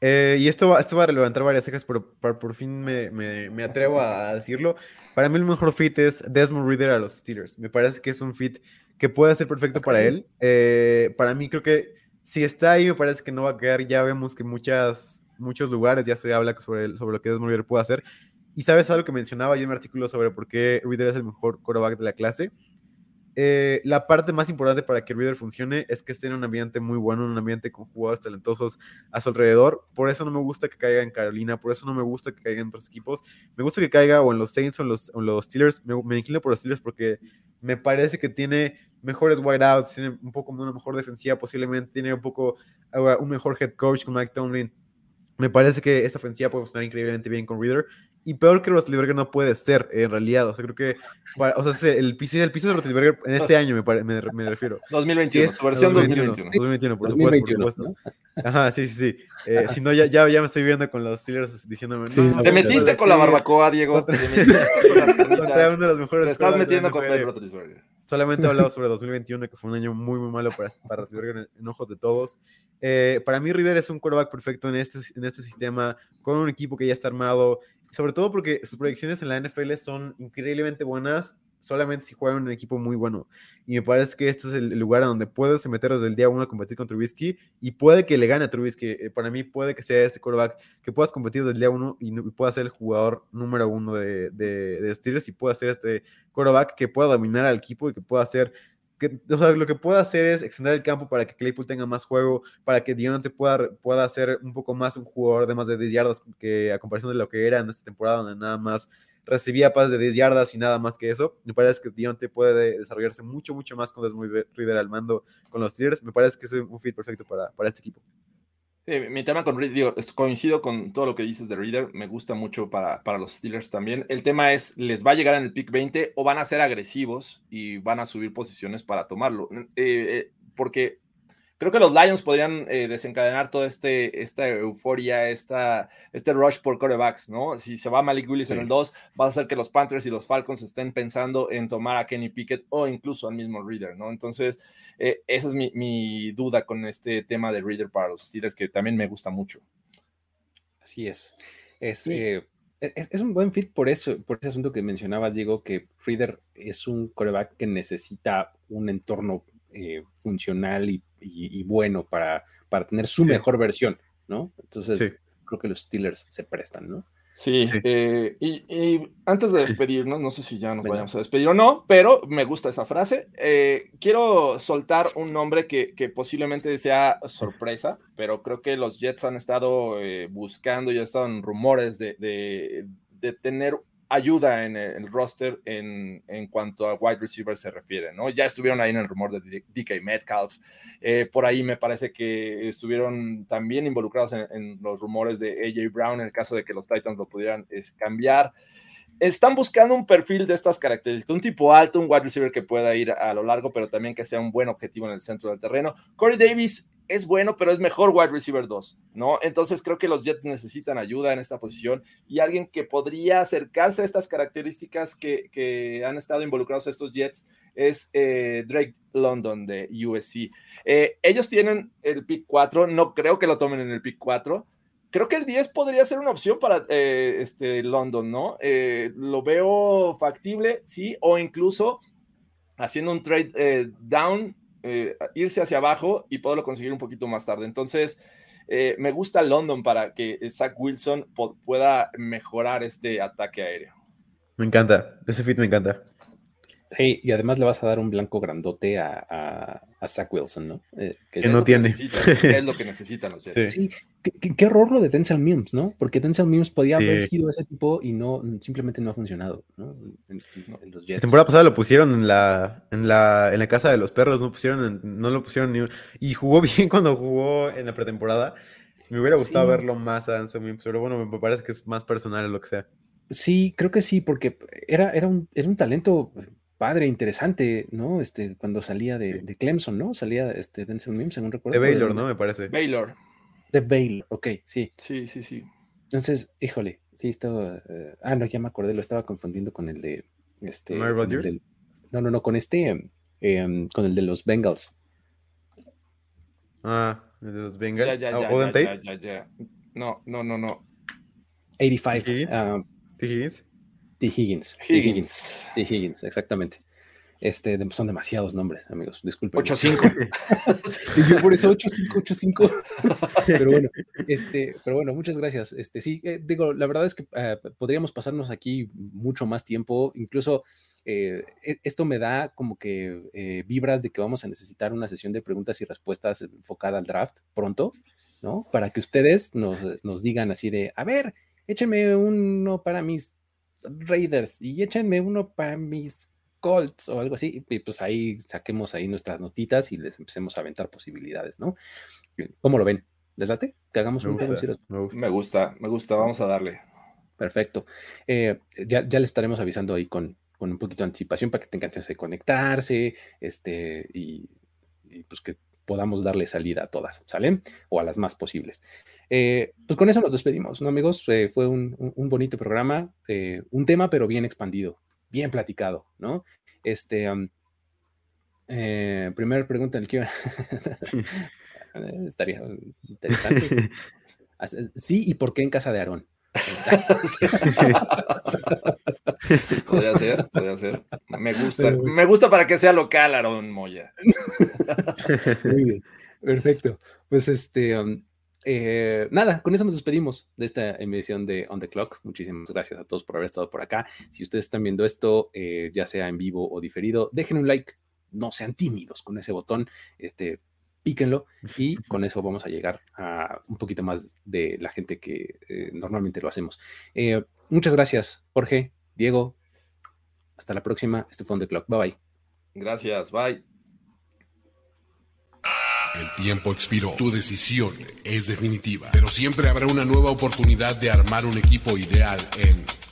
Eh, y esto va, esto va a levantar varias cejas, pero, por fin me, me, me, atrevo a decirlo. Para mí el mejor fit es Desmond Reader a los Steelers. Me parece que es un fit que puede ser perfecto para él. Eh, para mí creo que si está ahí me parece que no va a quedar. Ya vemos que muchas, muchos lugares ya se habla sobre, sobre lo que Desmond Reader puede hacer. Y sabes algo que mencionaba yo en mi artículo sobre por qué Reader es el mejor quarterback de la clase. Eh, la parte más importante para que Reader funcione es que esté en un ambiente muy bueno, un ambiente con jugadores talentosos a su alrededor. Por eso no me gusta que caiga en Carolina, por eso no me gusta que caiga en otros equipos. Me gusta que caiga o en los Saints o en los, los Steelers. Me, me, inclino por los Steelers porque me parece que tiene mejores wideouts, tiene un poco una mejor defensiva posiblemente, tiene un poco uh, un mejor head coach con Mike Tomlin. Me parece que esta ofensiva puede funcionar increíblemente bien con Reader y peor que Roethlisberger no puede ser, en realidad. O sea, creo que. O sea, el piso, el piso de Roethlisberger en este año me, me, me refiero. 2021, su versión 2021. 2021, por supuesto. por supuesto. Ajá, sí, sí, sí. Eh, si no, ya, ya, ya, me estoy viendo con los Steelers diciéndome. No, te metiste con la barbacoa, Diego. Te metiste con mejores. Te estás metiendo con el Roethlisberger. Solamente he hablado sobre 2021, que fue un año muy, muy malo para, para Roethlisberger en, ojos de todos. Eh, para mí, Reader es un quarterback perfecto en este, en este sistema, con un equipo que ya está armado sobre todo porque sus proyecciones en la NFL son increíblemente buenas, solamente si juegan en un equipo muy bueno. Y me parece que este es el lugar donde puedes meter desde el día uno a competir con Trubisky y puede que le gane a Trubisky. Eh, para mí puede que sea este quarterback que puedas competir desde el día uno y, pueda ser el jugador número uno de, de, de Steelers y pueda ser este quarterback que pueda dominar al equipo y que pueda ser o sea, lo que pueda hacer es extender el campo para que Claypool tenga más juego, para que Dionte pueda, pueda ser un poco más un jugador de más de 10 yardas que a comparación de lo que era en esta temporada, donde nada más recibía pases de 10 yardas y nada más que eso. Me parece que Dionte puede desarrollarse mucho, mucho más con Desmond Reader al mando con los Steelers. Me parece que es un fit perfecto para, para este equipo mi tema con Reader, coincido con todo lo que dices de Reader, me gusta mucho para, para, los Steelers también. El tema es, ¿les va a llegar en el pick 20 o van a ser agresivos y van a subir posiciones para tomarlo? Eh, eh, porque creo que los Lions podrían eh, desencadenar toda este, esta euforia, esta, este rush por corebacks, ¿no? Si se va Malik Willis en el 2, va a hacer que los Panthers y los Falcons estén pensando en tomar a Kenny Pickett o incluso al mismo Reader, ¿no? Entonces, eh, esa es mi, duda con este tema de Reader para los Steelers, que también me gusta mucho. Así es. Es, eh, es, un buen fit por eso, por ese asunto que mencionabas, Diego, que Reader es un coreback que necesita un entorno eh, funcional y, bueno para, para tener su mejor versión, ¿no? Entonces, creo que los Steelers se prestan, ¿no? Sí, eh, y, antes de despedirnos, no sé si ya nos vayamos a despedir o no, pero me gusta esa frase. Eh, quiero soltar un nombre que, posiblemente sea sorpresa, pero creo que los Jets han estado buscando, ya están rumores de, de, de tener ayuda en el roster en, en, cuanto a wide receiver se refiere, ¿no? Ya estuvieron ahí en el rumor de DK Metcalf, eh, por ahí me parece que estuvieron también involucrados en, los rumores de AJ Brown en el caso de que los Titans lo pudieran cambiar. Están buscando un perfil de estas características, un tipo alto, un wide receiver que pueda ir a lo largo, pero también que sea un buen objetivo en el centro del terreno. Corey Davis es bueno, pero es mejor wide receiver 2, ¿no? Entonces creo que los Jets necesitan ayuda en esta posición y alguien que podría acercarse a estas características que, han estado involucrados estos Jets es eh, Drake London de USC. Eh, ellos tienen el pick 4, no creo que lo tomen en el pick 4. Creo que el 10 podría ser una opción para eh, este London, ¿no? lo veo factible, sí, o incluso haciendo un trade down eh, irse hacia abajo y poderlo conseguir un poquito más tarde. Entonces, eh, me gusta London para que Zach Wilson pueda mejorar este ataque aéreo. Me encanta, ese fit me encanta. Hey, y además le vas a dar un blanco grandote a, a, Zach Wilson, ¿no? Eh, que, no tiene. es lo que necesitan los Jets. Sí, ¿Qué, error lo de Denzel Mims, ¿no? Porque Denzel Mims podía haber sido ese tipo y no, simplemente no ha funcionado, ¿no? En, los Jets. La temporada pasada lo pusieron en la, en la, en la casa de los perros, no pusieron, no lo pusieron ni y jugó bien cuando jugó en la pretemporada. Me hubiera gustado verlo más a Denzel Mims, pero bueno, me parece que es más personal o lo que sea. Sí, creo que sí, porque era, era, un, era un talento padre, interesante, ¿no? Este, cuando salía de, de Clemson, ¿no? Salía este Denzel Mims, según recuerdo. De Baylor, ¿no? Me parece. Baylor. De Baylor, ok, sí. Sí, sí, sí. Entonces, híjole, sí, estaba. Eh, ah, no, ya me acordé, lo estaba confundiendo con el de. Este, no, no, no, con este. Em, con el de los Bengals. Ah, el de los Bengals. Ya, ya, ah, ya, ya, ya, No, no, no, no. 85. ¿T. Higgins? T. Higgins. T. Higgins. T. Higgins, exactamente. Este, son demasiados nombres, amigos. Disculpen. 8-5. y yo por eso 8-5, 8-5. pero bueno, este, pero bueno, muchas gracias. Este, sí, eh, digo, la verdad es que eh, podríamos pasarnos aquí mucho más tiempo. Incluso eh, e, esto me da como que vibras de que vamos a necesitar una sesión de preguntas y respuestas enfocada al draft pronto, ¿no? Para que ustedes nos, nos digan así de, a ver, échenme uno para mis Raiders y échenme uno para mis Colts o algo así, y pues ahí saquemos ahí nuestras notitas y les empecemos a aventar posibilidades, ¿no? ¿Cómo lo ven? ¿Les late? Que hagamos un gusta, me, gusta. me gusta, vamos a darle. Perfecto. Eh, ya, ya les estaremos avisando ahí con, con un poquito de anticipación para que tengan chance de conectarse, este, y, pues que podamos darle salida a todas, ¿sale? O a las más posibles. Eh, pues con eso nos despedimos, ¿no, amigos? Eh, fue un, un, bonito programa, un tema, pero bien expandido bien platicado, ¿no? Este, eh, primera pregunta en el que estaría interesante. Sí, ¿y por qué en casa de Aarón? podría ser, podría ser. Me gusta, me gusta para que sea local, Aarón Moya. Muy bien, perfecto. Pues este, eh, nada, con eso nos despedimos de esta emisión de On the Clock. Muchísimas gracias a todos por haber estado por acá. Si ustedes están viendo esto, eh, ya sea en vivo o diferido, dejen un like. No sean tímidos con ese botón. Este, píquenlo y con eso vamos a llegar a un poquito más de la gente que eh, normalmente lo hacemos. muchas gracias, Jorge, Diego. Hasta la próxima. Este fue On the Clock. Bye bye. Gracias. Bye. El tiempo expiró. Tu decisión es definitiva. Pero siempre habrá una nueva oportunidad de armar un equipo ideal en